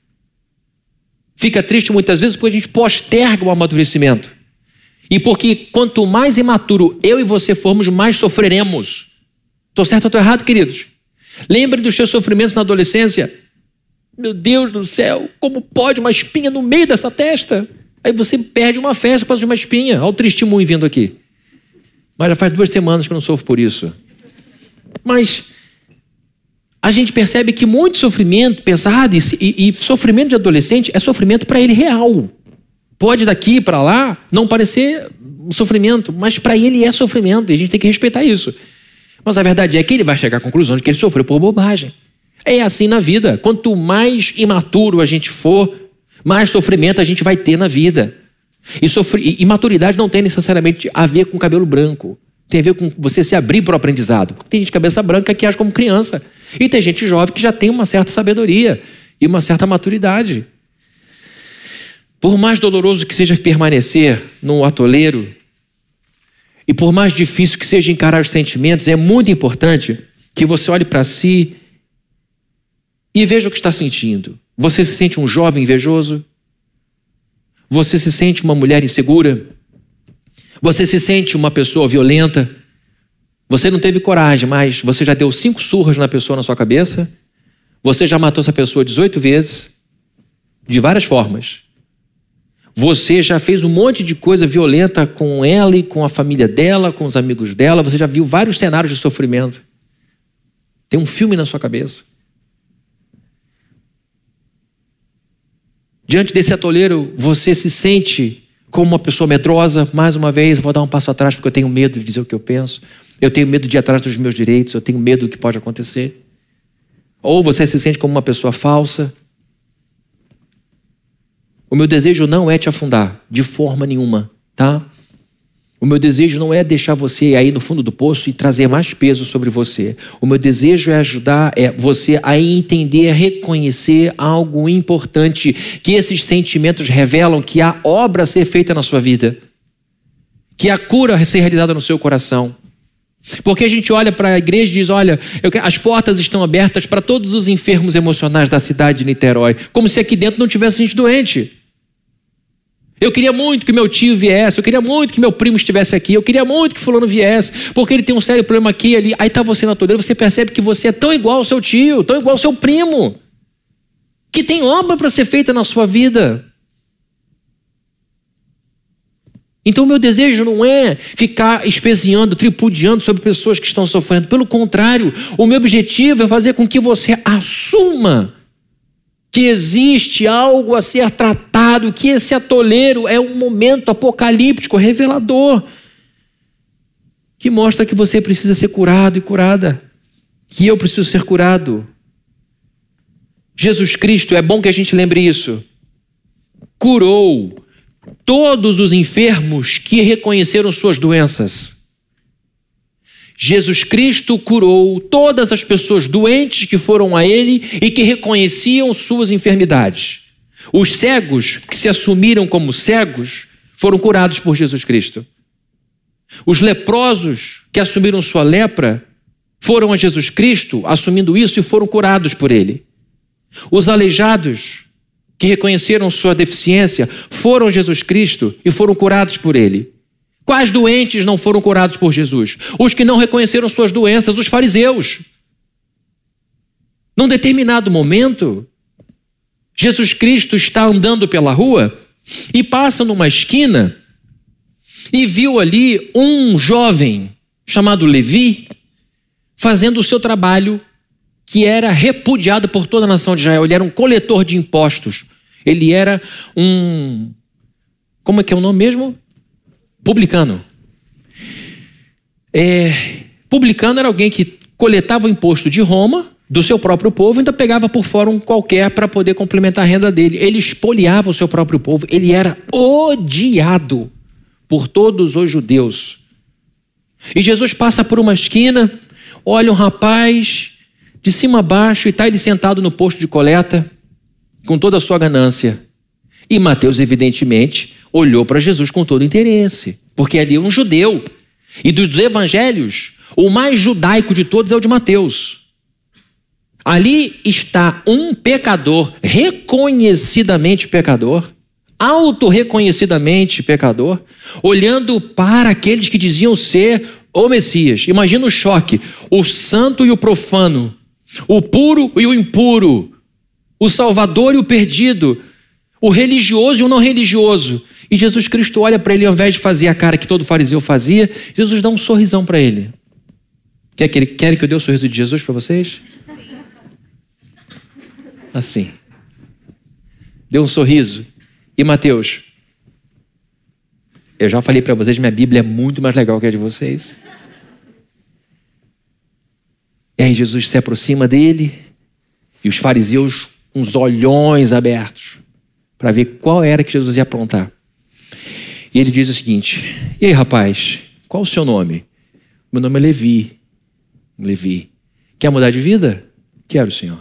Fica triste muitas vezes porque a gente posterga o amadurecimento. E porque quanto mais imaturo eu e você formos, mais sofreremos. Estou certo ou estou errado, queridos? Lembre dos seus sofrimentos na adolescência. Meu Deus do céu, como pode uma espinha no meio dessa testa? Aí você perde uma festa por causa de uma espinha. Olha o testemunho vindo aqui. Mas já faz duas semanas que eu não sofro por isso. Mas a gente percebe que muito sofrimento pesado e, e, sofrimento de adolescente é sofrimento para ele real. Pode daqui para lá não parecer um sofrimento, mas para ele é sofrimento e a gente tem que respeitar isso. Mas a verdade é que ele vai chegar à conclusão de que ele sofreu por bobagem. É assim na vida. Quanto mais imaturo a gente for, mais sofrimento a gente vai ter na vida. E, sofri... e maturidade não tem necessariamente a ver com cabelo branco. Tem a ver com você se abrir para o aprendizado. Tem gente de cabeça branca que age como criança. E tem gente jovem que já tem uma certa sabedoria e uma certa maturidade. Por mais doloroso que seja permanecer no atoleiro, e por mais difícil que seja encarar os sentimentos, é muito importante que você olhe para si e veja o que está sentindo. Você se sente um jovem invejoso? Você se sente uma mulher insegura? Você se sente uma pessoa violenta? Você não teve coragem, mas você já deu cinco surras na pessoa na sua cabeça? Você já matou essa pessoa 18 vezes? De várias formas. Você já fez um monte de coisa violenta com ela e com a família dela, com os amigos dela. Você já viu vários cenários de sofrimento. Tem um filme na sua cabeça. Diante desse atoleiro, você se sente como uma pessoa medrosa. Mais uma vez, vou dar um passo atrás porque eu tenho medo de dizer o que eu penso. Eu tenho medo de ir atrás dos meus direitos. Eu tenho medo do que pode acontecer. Ou você se sente como uma pessoa falsa. O meu desejo não é te afundar, de forma nenhuma, tá? O meu desejo não é deixar você aí no fundo do poço e trazer mais peso sobre você. O meu desejo é ajudar é você a entender, reconhecer algo importante, que esses sentimentos revelam que há obra a ser feita na sua vida, que há cura a ser realizada no seu coração. Porque a gente olha para a igreja e diz: olha, as portas estão abertas para todos os enfermos emocionais da cidade de Niterói, como se aqui dentro não tivesse gente doente. Eu queria muito que meu tio viesse, eu queria muito que meu primo estivesse aqui, eu queria muito que fulano viesse, porque ele tem um sério problema aqui e ali. Aí está você na toleira, você percebe que você é tão igual ao seu tio, tão igual ao seu primo, que tem obra para ser feita na sua vida. Então, o meu desejo não é ficar espezinhando, tripudiando sobre pessoas que estão sofrendo. Pelo contrário, o meu objetivo é fazer com que você assuma que existe algo a ser tratado, que esse atoleiro é um momento apocalíptico, revelador, que mostra que você precisa ser curado e curada, que eu preciso ser curado. Jesus Cristo, é bom que a gente lembre isso, curou todos os enfermos que reconheceram suas doenças. Jesus Cristo curou todas as pessoas doentes que foram a Ele e que reconheciam suas enfermidades. Os cegos que se assumiram como cegos foram curados por Jesus Cristo. Os leprosos que assumiram sua lepra foram a Jesus Cristo, assumindo isso e foram curados por Ele. Os aleijados que reconheceram sua deficiência foram a Jesus Cristo e foram curados por Ele. Quais doentes não foram curados por Jesus? Os que não reconheceram suas doenças, os fariseus. Num determinado momento, Jesus Cristo está andando pela rua e passa numa esquina e viu ali um jovem chamado Levi fazendo o seu trabalho que era repudiado por toda a nação de Israel. Ele era um coletor de impostos. Ele era um. Como é que é o nome mesmo? Publicano. É, publicano era alguém que coletava o imposto de Roma, do seu próprio povo, ainda pegava por fora um qualquer para poder complementar a renda dele. Ele espoliava o seu próprio povo, ele era odiado por todos os judeus. E Jesus passa por uma esquina, olha um rapaz de cima a baixo e está ele sentado no posto de coleta, com toda a sua ganância. E Mateus, evidentemente, olhou para Jesus com todo interesse, porque ali é um judeu. E dos evangelhos, o mais judaico de todos é o de Mateus. Ali está um pecador, reconhecidamente pecador, autorreconhecidamente pecador, olhando para aqueles que diziam ser o Messias. Imagina o choque: o santo e o profano, o puro e o impuro, o salvador e o perdido, o religioso e o não religioso. E Jesus Cristo olha para ele, ao invés de fazer a cara que todo fariseu fazia, Jesus dá um sorrisão para ele. Quer que, ele, quer que eu dê o sorriso de Jesus para vocês? Assim. Deu um sorriso. E Mateus? Eu já falei para vocês, minha Bíblia é muito mais legal que a de vocês. E aí Jesus se aproxima dele e os fariseus, uns olhões abertos, para ver qual era que Jesus ia aprontar. E ele diz o seguinte: E aí, rapaz, qual o seu nome? Meu nome é Levi. Levi. Quer mudar de vida? Quero, senhor.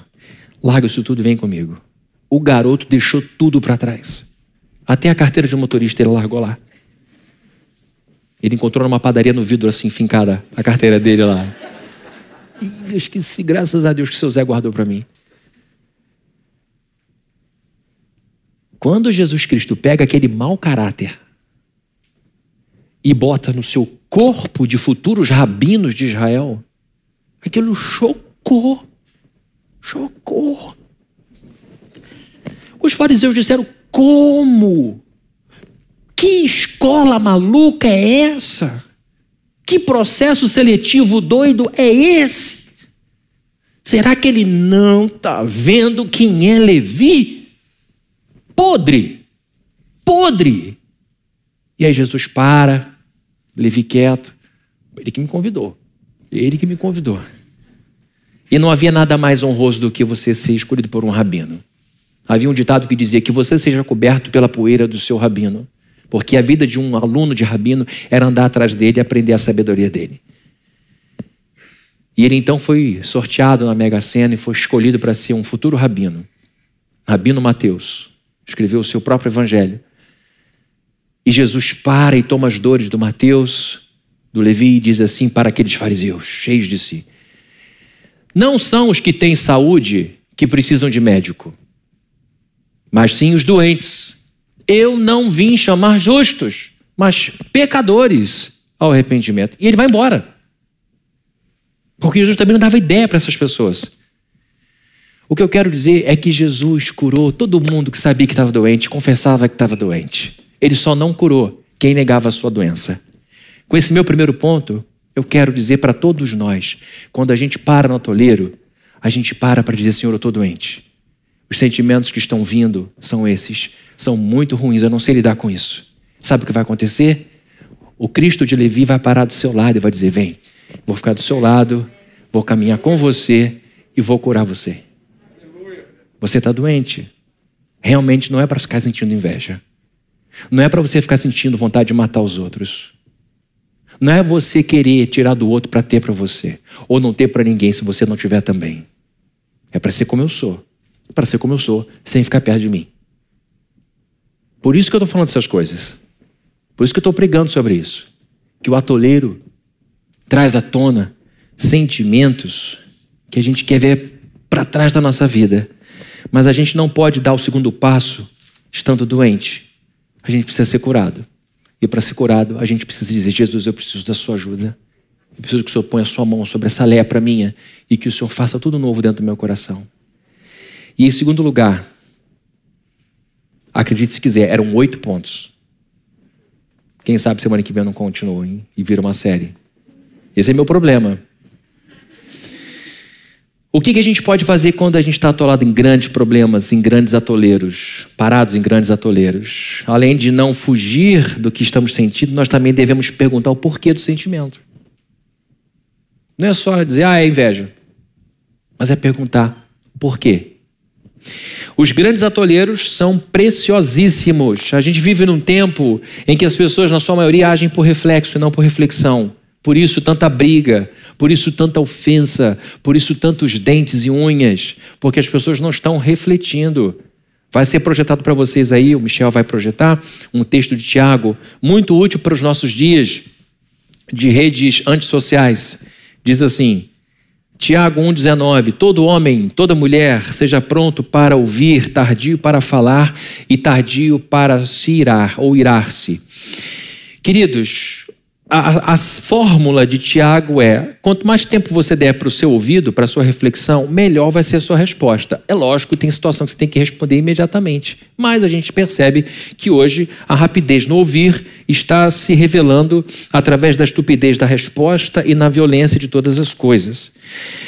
Larga isso tudo e vem comigo. O garoto deixou tudo para trás. Até a carteira de motorista ele largou lá. Ele encontrou numa padaria no vidro assim, fincada, a carteira dele lá. E eu esqueci, graças a Deus, que seu Zé guardou para mim. Quando Jesus Cristo pega aquele mau caráter e bota no seu corpo de futuros rabinos de Israel, aquilo chocou. Chocou. Os fariseus disseram: como? Que escola maluca é essa? Que processo seletivo doido é esse? Será que ele não está vendo quem é Levi? Podre, podre. E aí Jesus para, Levi quieto. Ele que me convidou. Ele que me convidou. E não havia nada mais honroso do que você ser escolhido por um rabino. Havia um ditado que dizia que você seja coberto pela poeira do seu rabino. Porque a vida de um aluno de rabino era andar atrás dele e aprender a sabedoria dele. E ele então foi sorteado na Mega Sena e foi escolhido para ser um futuro rabino. Rabino Mateus. Escreveu o seu próprio evangelho. E Jesus para e toma as dores do Mateus, do Levi, e diz assim para aqueles fariseus, cheios de si: Não são os que têm saúde que precisam de médico, mas sim os doentes. Eu não vim chamar justos, mas pecadores ao arrependimento. E ele vai embora. Porque Jesus também não dava ideia para essas pessoas. O que eu quero dizer é que Jesus curou todo mundo que sabia que estava doente, confessava que estava doente. Ele só não curou quem negava a sua doença. Com esse meu primeiro ponto, eu quero dizer para todos nós: quando a gente para no atoleiro, a gente para para dizer, Senhor, eu estou doente. Os sentimentos que estão vindo são esses. São muito ruins, eu não sei lidar com isso. Sabe o que vai acontecer? O Cristo de Levi vai parar do seu lado e vai dizer: Vem, vou ficar do seu lado, vou caminhar com você e vou curar você. Você está doente. Realmente não é para ficar sentindo inveja. Não é para você ficar sentindo vontade de matar os outros. Não é você querer tirar do outro para ter para você, ou não ter para ninguém se você não tiver também. É para ser como eu sou. Para ser como eu sou, sem ficar perto de mim. Por isso que eu estou falando essas coisas. Por isso que eu estou pregando sobre isso. Que o atoleiro traz à tona sentimentos que a gente quer ver para trás da nossa vida. Mas a gente não pode dar o segundo passo estando doente a gente precisa ser curado. E para ser curado, a gente precisa dizer: Jesus, eu preciso da sua ajuda. Eu preciso que o Senhor ponha a sua mão sobre essa lepra minha e que o Senhor faça tudo novo dentro do meu coração. E em segundo lugar, acredite se quiser, eram oito pontos. Quem sabe semana que vem eu não continuo hein? e vira uma série. Esse é meu problema. O que, que a gente pode fazer quando a gente está atolado em grandes problemas, em grandes atoleiros, parados em grandes atoleiros? Além de não fugir do que estamos sentindo, nós também devemos perguntar o porquê do sentimento. Não é só dizer, ah, é inveja, mas é perguntar por quê. Os grandes atoleiros são preciosíssimos. A gente vive num tempo em que as pessoas, na sua maioria, agem por reflexo e não por reflexão. Por isso, tanta briga, por isso, tanta ofensa, por isso, tantos dentes e unhas, porque as pessoas não estão refletindo. Vai ser projetado para vocês aí, o Michel vai projetar, um texto de Tiago, muito útil para os nossos dias de redes antissociais. Diz assim, Tiago 1,19: Todo homem, toda mulher, seja pronto para ouvir, tardio para falar e tardio para se irar ou irar-se. Queridos, a, fórmula de Tiago é: quanto mais tempo você der para o seu ouvido, para a sua reflexão, melhor vai ser a sua resposta. É lógico, tem situação que você tem que responder imediatamente, mas a gente percebe que hoje a rapidez no ouvir está se revelando através da estupidez da resposta e na violência de todas as coisas.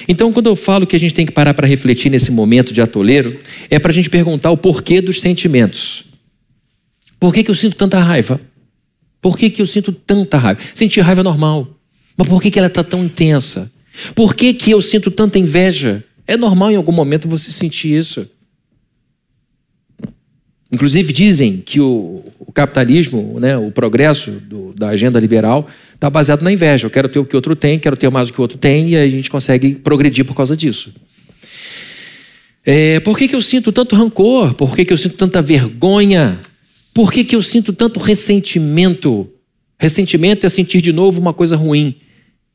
Então, quando eu falo que a gente tem que parar para refletir nesse momento de atoleiro, é para a gente perguntar o porquê dos sentimentos. Por que, que eu sinto tanta raiva? Por que, que eu sinto tanta raiva? Sentir raiva é normal. Mas por que, que ela está tão intensa? Por que, que eu sinto tanta inveja? É normal em algum momento você sentir isso. Inclusive dizem que o, o capitalismo, né, o progresso do, da agenda liberal, está baseado na inveja. Eu quero ter o que o outro tem, quero ter mais do que o outro tem, e a gente consegue progredir por causa disso. É, por que, que eu sinto tanto rancor? Por que, que eu sinto tanta vergonha? Por que, que eu sinto tanto ressentimento? Ressentimento é sentir de novo uma coisa ruim,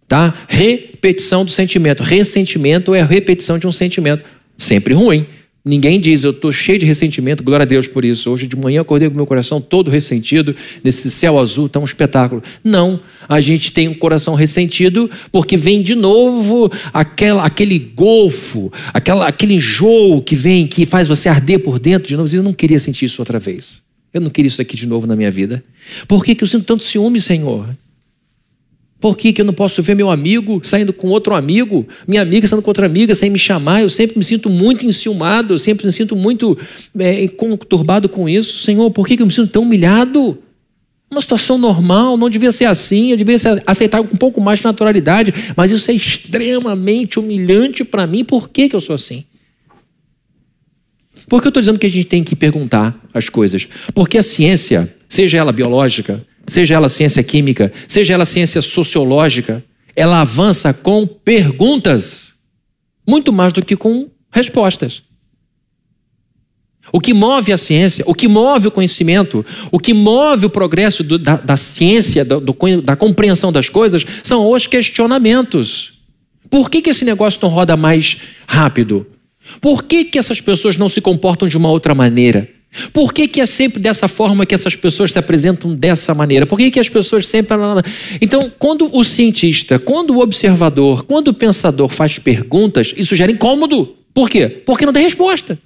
tá? Repetição do sentimento. Ressentimento é a repetição de um sentimento, sempre ruim. Ninguém diz, eu estou cheio de ressentimento, glória a Deus por isso. Hoje de manhã acordei com meu coração todo ressentido, nesse céu azul, tão um espetáculo. Não, a gente tem um coração ressentido porque vem de novo aquela, aquele golfo, aquela, aquele enjoo que vem, que faz você arder por dentro de novo. Eu não queria sentir isso outra vez. Eu não queria isso aqui de novo na minha vida. Por que, que eu sinto tanto ciúme, Senhor? Por que, que eu não posso ver meu amigo saindo com outro amigo, minha amiga saindo com outra amiga sem me chamar? Eu sempre me sinto muito enciumado, eu sempre me sinto muito é, conturbado com isso. Senhor, por que, que eu me sinto tão humilhado? Uma situação normal, não devia ser assim, eu devia aceitar com um pouco mais de naturalidade, mas isso é extremamente humilhante para mim. Por que, que eu sou assim? Por que eu estou dizendo que a gente tem que perguntar as coisas? Porque a ciência, seja ela biológica, seja ela ciência química, seja ela ciência sociológica, ela avança com perguntas, muito mais do que com respostas. O que move a ciência, o que move o conhecimento, o que move o progresso do, da, da, ciência, do, do, da compreensão das coisas, são os questionamentos. Por que, que esse negócio não roda mais rápido? Por que, que essas pessoas não se comportam de uma outra maneira? Por que, que é sempre dessa forma que essas pessoas se apresentam dessa maneira? Por que, que as pessoas sempre. Então, quando o cientista, quando o observador, quando o pensador faz perguntas, isso gera incômodo. Por quê? Porque não tem resposta.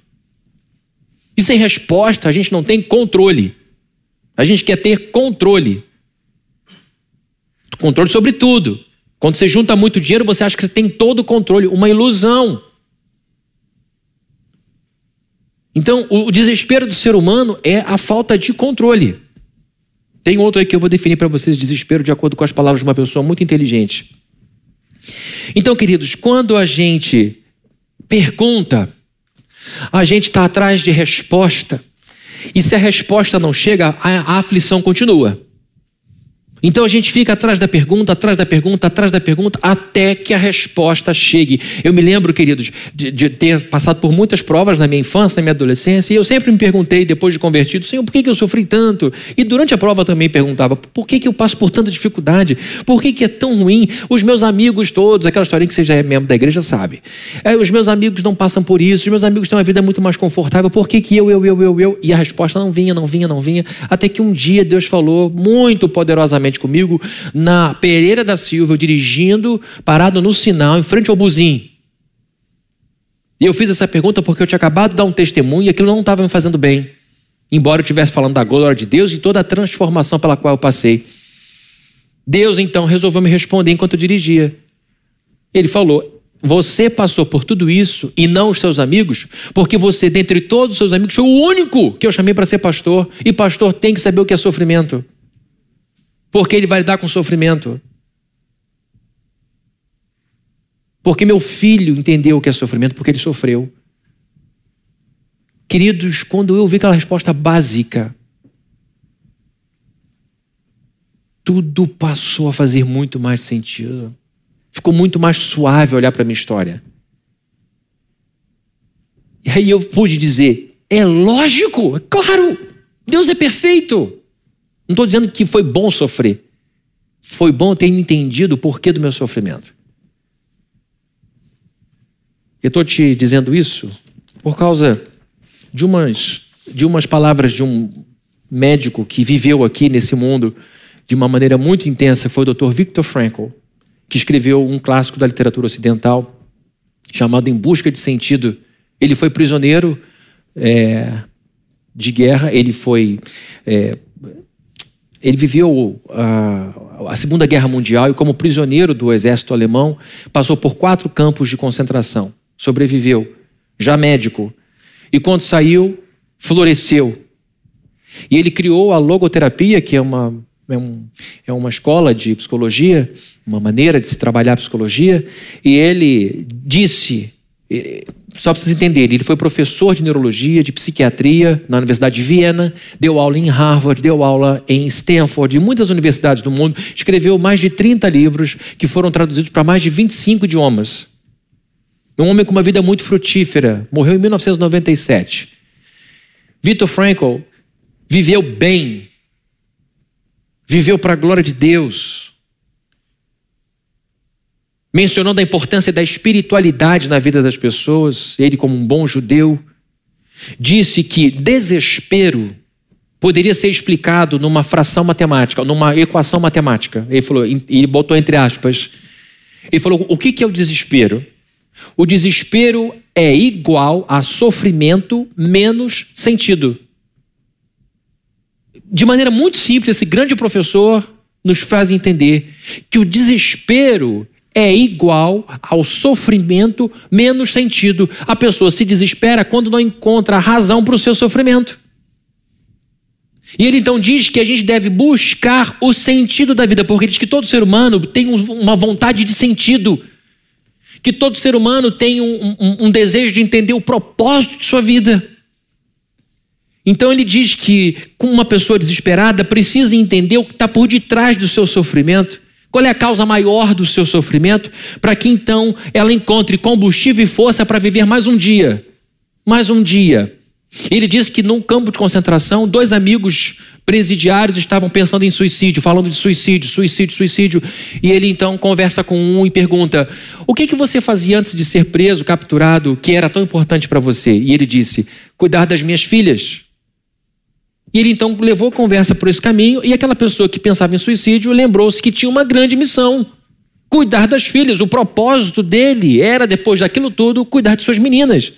E sem resposta, a gente não tem controle. A gente quer ter controle. Controle sobre tudo. Quando você junta muito dinheiro, você acha que você tem todo o controle. Uma ilusão. Então, o desespero do ser humano é a falta de controle. Tem outro aí que eu vou definir para vocês: desespero de acordo com as palavras de uma pessoa muito inteligente. Então, queridos, quando a gente pergunta, a gente está atrás de resposta, e se a resposta não chega, a, aflição continua. Então a gente fica atrás da pergunta, atrás da pergunta, atrás da pergunta, até que a resposta chegue. Eu me lembro, queridos, de, de, ter passado por muitas provas na minha infância, na minha adolescência, e eu sempre me perguntei, depois de convertido, Senhor, por que, que eu sofri tanto? E durante a prova também perguntava, por que, que eu passo por tanta dificuldade? Por que, que é tão ruim? Os meus amigos todos, aquela historinha que você já é membro da igreja sabe. É, os meus amigos não passam por isso, os meus amigos têm uma vida muito mais confortável, por que, que eu, eu, eu, eu, eu? E a resposta não vinha, não vinha, não vinha, até que um dia Deus falou muito poderosamente comigo na Pereira da Silva, eu dirigindo, parado no sinal, em frente ao buzim. E eu fiz essa pergunta porque eu tinha acabado de dar um testemunho e aquilo não estava me fazendo bem. Embora eu estivesse falando da glória de Deus e toda a transformação pela qual eu passei. Deus então resolveu me responder enquanto eu dirigia. Ele falou: Você passou por tudo isso e não os seus amigos, porque você, dentre todos os seus amigos, foi o único que eu chamei para ser pastor. E pastor tem que saber o que é sofrimento porque ele vai lidar com sofrimento. Porque meu filho entendeu o que é sofrimento, porque ele sofreu. Queridos, quando eu vi aquela resposta básica, tudo passou a fazer muito mais sentido. Ficou muito mais suave olhar para a minha história. E aí eu pude dizer: é lógico, é claro, Deus é perfeito. Não estou dizendo que foi bom sofrer. Foi bom ter entendido o porquê do meu sofrimento. Eu estou te dizendo isso por causa de umas, de umas palavras de um médico que viveu aqui nesse mundo de uma maneira muito intensa, foi o Dr. Viktor Frankl, que escreveu um clássico da literatura ocidental chamado Em Busca de Sentido. Ele foi prisioneiro é, de guerra, ele foi é, ele viveu a, a, Segunda Guerra Mundial e, como prisioneiro do exército alemão, passou por quatro campos de concentração. Sobreviveu, já médico. E quando saiu, floresceu. E ele criou a logoterapia, que é uma, é, um, é uma escola de psicologia, uma maneira de se trabalhar a psicologia. E ele disse só para vocês entenderem, ele foi professor de neurologia, de psiquiatria na Universidade de Viena, deu aula em Harvard, deu aula em Stanford, em muitas universidades do mundo, escreveu mais de 30 livros que foram traduzidos para mais de 25 idiomas. Um homem com uma vida muito frutífera, morreu em 1997. Viktor Frankl viveu bem, viveu para a glória de Deus, mencionando a importância da espiritualidade na vida das pessoas, ele, como um bom judeu, disse que desespero poderia ser explicado numa fração matemática, numa equação matemática. Ele falou, ele botou entre aspas. Ele falou: o que é o desespero? O desespero é igual a sofrimento menos sentido. De maneira muito simples, esse grande professor nos faz entender que o desespero é igual ao sofrimento menos sentido. A pessoa se desespera quando não encontra razão para o seu sofrimento. E ele então diz que a gente deve buscar o sentido da vida, porque ele diz que todo ser humano tem uma vontade de sentido, que todo ser humano tem um, um, um desejo de entender o propósito de sua vida. Então ele diz que, como uma pessoa desesperada, precisa entender o que está por detrás do seu sofrimento, qual é a causa maior do seu sofrimento, para que então ela encontre combustível e força para viver mais um dia. Mais um dia. Ele diz que num campo de concentração, dois amigos presidiários estavam pensando em suicídio, falando de suicídio, suicídio, suicídio. E ele então conversa com um e pergunta: O que, que você fazia antes de ser preso, capturado, que era tão importante para você? E ele disse: Cuidar das minhas filhas. E ele então levou a conversa por esse caminho, e aquela pessoa que pensava em suicídio lembrou-se que tinha uma grande missão: cuidar das filhas. O propósito dele era, depois daquilo tudo, cuidar de suas meninas.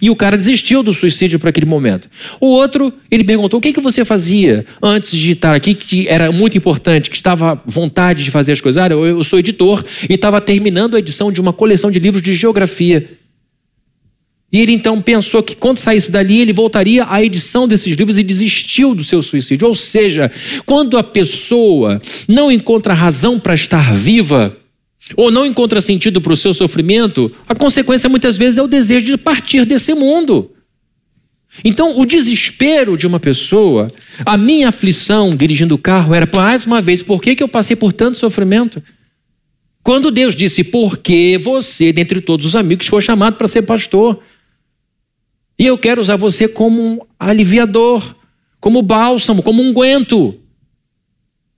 E o cara desistiu do suicídio para aquele momento. O outro, ele perguntou: o que, que você fazia antes de estar aqui, que era muito importante, que estava vontade de fazer as coisas? Ah, eu sou editor e estava terminando a edição de uma coleção de livros de geografia. E ele então pensou que quando saísse dali, ele voltaria à edição desses livros e desistiu do seu suicídio. Ou seja, quando a pessoa não encontra razão para estar viva, ou não encontra sentido para o seu sofrimento, a consequência muitas vezes é o desejo de partir desse mundo. Então, o desespero de uma pessoa, a minha aflição dirigindo o carro era, mais uma vez, por que, que eu passei por tanto sofrimento? Quando Deus disse, porque você, dentre todos os amigos, foi chamado para ser pastor. E eu quero usar você como um aliviador, como bálsamo, como unguento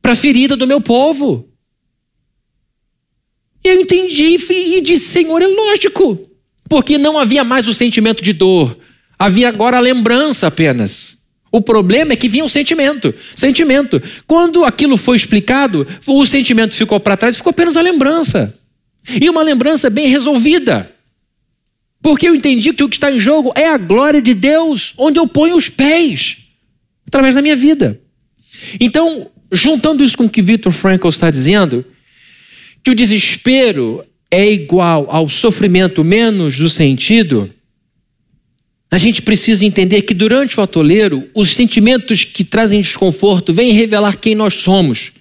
para a ferida do meu povo. Eu entendi e disse: Senhor, é lógico, porque não havia mais o sentimento de dor, havia agora a lembrança apenas. O problema é que vinha o sentimento. Sentimento. Quando aquilo foi explicado, o sentimento ficou para trás, ficou apenas a lembrança. E uma lembrança bem resolvida. Porque eu entendi que o que está em jogo é a glória de Deus, onde eu ponho os pés, através da minha vida. Então, juntando isso com o que Victor Frankl está dizendo, que o desespero é igual ao sofrimento menos do sentido, a gente precisa entender que durante o atoleiro, os sentimentos que trazem desconforto vêm revelar quem nós somos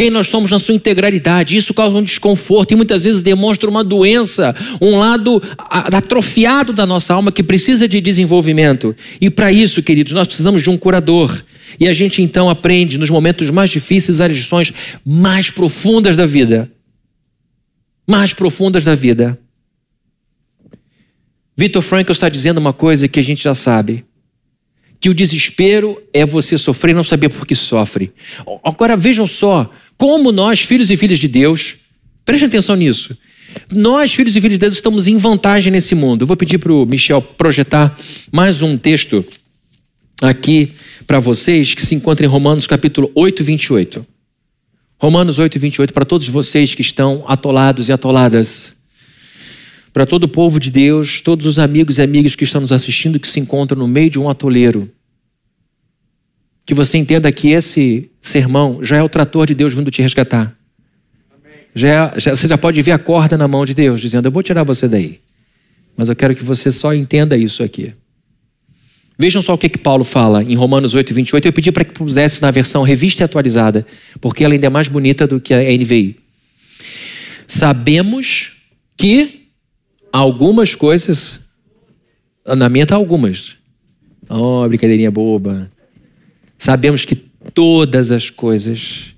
quem nós somos na sua integralidade. Isso causa um desconforto e muitas vezes demonstra uma doença, um lado atrofiado da nossa alma que precisa de desenvolvimento. E para isso, queridos, nós precisamos de um curador. E a gente então aprende nos momentos mais difíceis as lições mais profundas da vida. Mais profundas da vida. Victor Frankl está dizendo uma coisa que a gente já sabe que o desespero é você sofrer e não saber por que sofre. Agora vejam só como nós, filhos e filhas de Deus, prestem atenção nisso. Nós, filhos e filhas de Deus, estamos em vantagem nesse mundo. Eu vou pedir para o Michel projetar mais um texto aqui para vocês que se encontra em Romanos capítulo 8, 28. Romanos 8, 28, para todos vocês que estão atolados e atoladas para todo o povo de Deus, todos os amigos e amigas que estão nos assistindo, que se encontram no meio de um atoleiro. Que você entenda que esse sermão já é o trator de Deus vindo te resgatar. Já, é, já, você já pode ver a corda na mão de Deus, dizendo: Eu vou tirar você daí. Mas eu quero que você só entenda isso aqui. Vejam só o que, que Paulo fala em Romanos 8, 28. Eu pedi para que pusesse na versão revista e atualizada, porque ela ainda é mais bonita do que a NVI. Sabemos que algumas coisas, na minha está algumas. Oh, brincadeirinha boba. Sabemos que todas as coisas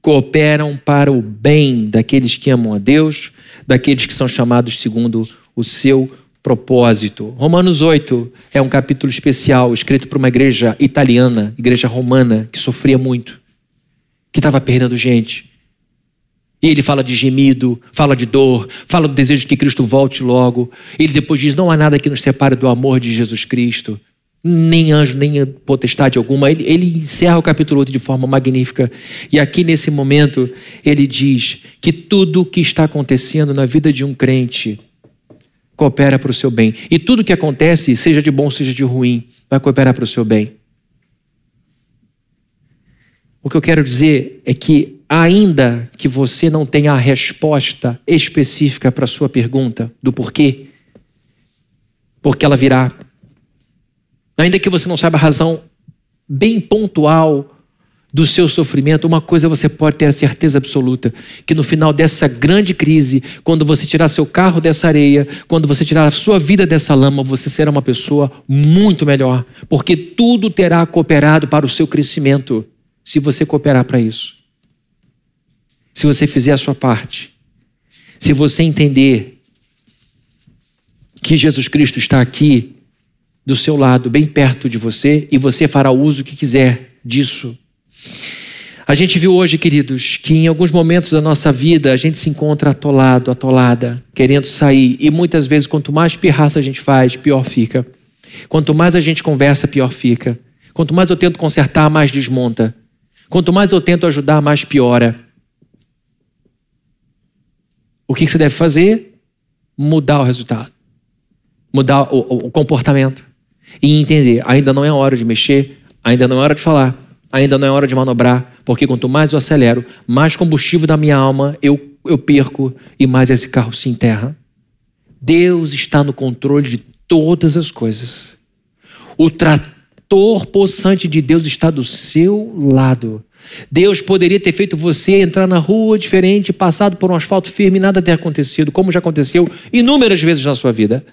cooperam para o bem daqueles que amam a Deus, daqueles que são chamados segundo o seu propósito. Romanos 8 é um capítulo especial escrito por uma igreja italiana, igreja romana, que sofria muito, que estava perdendo gente. E ele fala de gemido, fala de dor, fala do desejo de que Cristo volte logo. Ele depois diz: não há nada que nos separe do amor de Jesus Cristo, nem anjo, nem potestade alguma. Ele, ele encerra o capítulo 8 de forma magnífica. E aqui nesse momento, ele diz que tudo o que está acontecendo na vida de um crente coopera para o seu bem. E tudo que acontece, seja de bom, seja de ruim, vai cooperar para o seu bem. O que eu quero dizer é que, ainda que você não tenha a resposta específica para a sua pergunta do porquê, porque ela virá, ainda que você não saiba a razão bem pontual do seu sofrimento, uma coisa você pode ter a certeza absoluta: que no final dessa grande crise, quando você tirar seu carro dessa areia, quando você tirar a sua vida dessa lama, você será uma pessoa muito melhor, porque tudo terá cooperado para o seu crescimento se você cooperar para isso. Se você fizer a sua parte. Se você entender que Jesus Cristo está aqui do seu lado, bem perto de você, e você fará o uso que quiser disso. A gente viu hoje, queridos, que em alguns momentos da nossa vida a gente se encontra atolado, atolada, querendo sair, e muitas vezes quanto mais pirraça a gente faz, pior fica. Quanto mais a gente conversa, pior fica. Quanto mais eu tento consertar, mais desmonta. Quanto mais eu tento ajudar, mais piora. O que você deve fazer? Mudar o resultado, mudar o, o, o comportamento e entender: ainda não é hora de mexer, ainda não é hora de falar, ainda não é hora de manobrar, porque quanto mais eu acelero, mais combustível da minha alma eu, eu perco e mais esse carro se enterra. Deus está no controle de todas as coisas. O trator possante de Deus está do seu lado. Deus poderia ter feito você entrar na rua diferente, passado por um asfalto firme e nada ter acontecido, como já aconteceu inúmeras vezes na sua vida.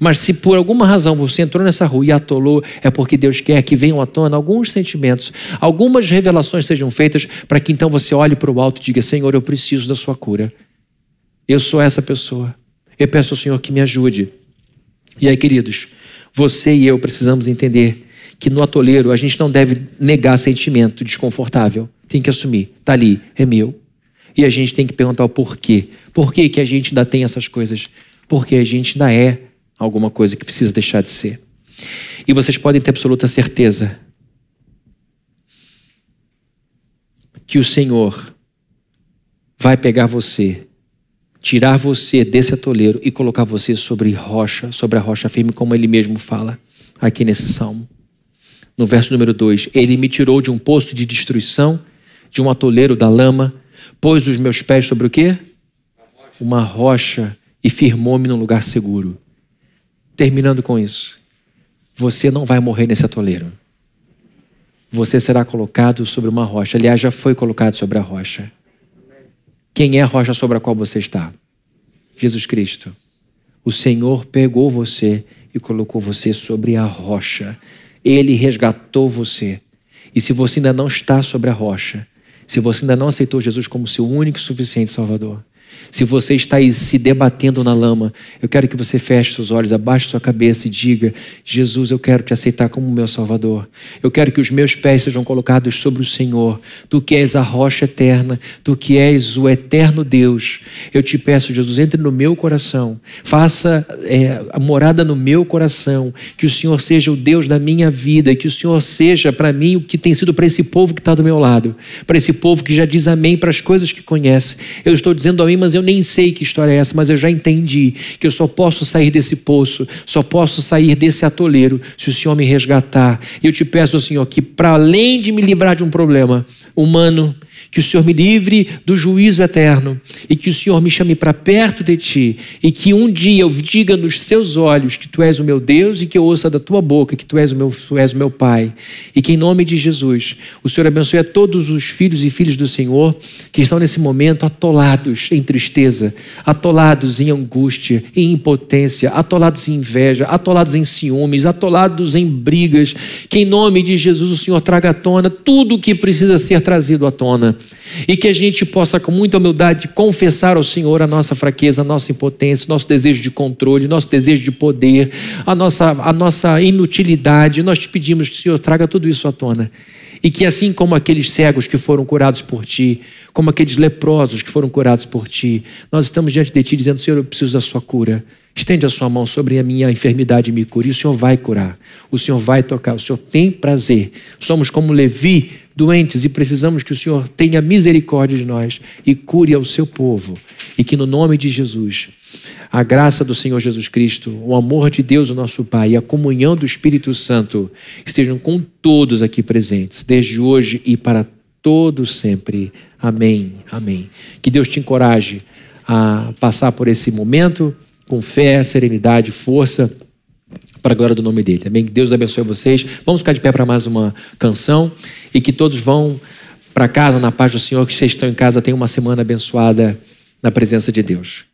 Mas se por alguma razão você entrou nessa rua e atolou, é porque Deus quer que venham à tona alguns sentimentos, algumas revelações sejam feitas, para que então você olhe para o alto e diga: Senhor, eu preciso da sua cura. Eu sou essa pessoa. Eu peço ao Senhor que me ajude. E aí, queridos, você e eu precisamos entender que no atoleiro a gente não deve negar sentimento desconfortável. Tem que assumir. Está ali, é meu. E a gente tem que perguntar o porquê. Por que, que a gente ainda tem essas coisas? Porque a gente ainda é alguma coisa que precisa deixar de ser. E vocês podem ter absoluta certeza que o Senhor vai pegar você, tirar você desse atoleiro e colocar você sobre rocha, sobre a rocha firme, como ele mesmo fala aqui nesse salmo no verso número 2: Ele me tirou de um poço de destruição, de um atoleiro da lama, pôs os meus pés sobre o quê? Uma rocha e firmou-me num lugar seguro. Terminando com isso, você não vai morrer nesse atoleiro. Você será colocado sobre uma rocha. Aliás, já foi colocado sobre a rocha. Quem é a rocha sobre a qual você está? Jesus Cristo. O Senhor pegou você e colocou você sobre a rocha. Ele resgatou você. E se você ainda não está sobre a rocha, se você ainda não aceitou Jesus como seu único e suficiente Salvador, se você está aí se debatendo na lama, eu quero que você feche seus olhos, abaixe sua cabeça e diga: Jesus, eu quero te aceitar como meu Salvador. Eu quero que os meus pés sejam colocados sobre o Senhor. Tu que és a rocha eterna, tu que és o eterno Deus. Eu te peço, Jesus, entre no meu coração, faça é, a morada no meu coração, que o Senhor seja o Deus da minha vida, que o Senhor seja para mim o que tem sido para esse povo que está do meu lado, para esse povo que já diz amém para as coisas que conhece. Eu estou dizendo amém, mas eu nem sei que história é essa, mas eu já entendi que eu só posso sair desse poço, só posso sair desse atoleiro se o Senhor me resgatar. E eu te peço, Senhor, que para além de me livrar de um problema humano, que o Senhor me livre do juízo eterno e que o Senhor me chame para perto de ti e que um dia eu diga nos teus olhos que tu és o meu Deus e que eu ouça da tua boca que tu és o meu, tu és o meu Pai. E que em nome de Jesus o Senhor abençoe a todos os filhos e filhas do Senhor que estão nesse momento atolados em tristeza, atolados em angústia, em impotência, atolados em inveja, atolados em ciúmes, atolados em brigas, que em nome de Jesus o Senhor traga à tona tudo o que precisa ser trazido à tona e que a gente possa, com muita humildade, confessar ao Senhor a nossa fraqueza, a nossa impotência, nosso desejo de controle, nosso desejo de poder, a nossa, a nossa inutilidade. Nós te pedimos que o Senhor traga tudo isso à tona E que assim como aqueles cegos que foram curados por ti, como aqueles leprosos que foram curados por ti, nós estamos diante de ti dizendo: Senhor, eu preciso da sua cura. Estende a sua mão sobre a minha enfermidade e me cure. E o Senhor vai curar. O Senhor vai tocar. O Senhor tem prazer. Somos como Levi, doentes, e precisamos que o Senhor tenha misericórdia de nós e cure ao seu povo. E que no nome de Jesus, a graça do Senhor Jesus Cristo, o amor de Deus, o nosso Pai, e a comunhão do Espírito Santo estejam com todos aqui presentes, desde hoje e para todos sempre. Amém. Amém. Que Deus te encoraje a passar por esse momento com fé, serenidade, força, para a glória do nome dele. Amém? Deus abençoe vocês. Vamos ficar de pé para mais uma canção e que todos vão para casa na paz do Senhor, que vocês estão em casa, tenham uma semana abençoada na presença de Deus.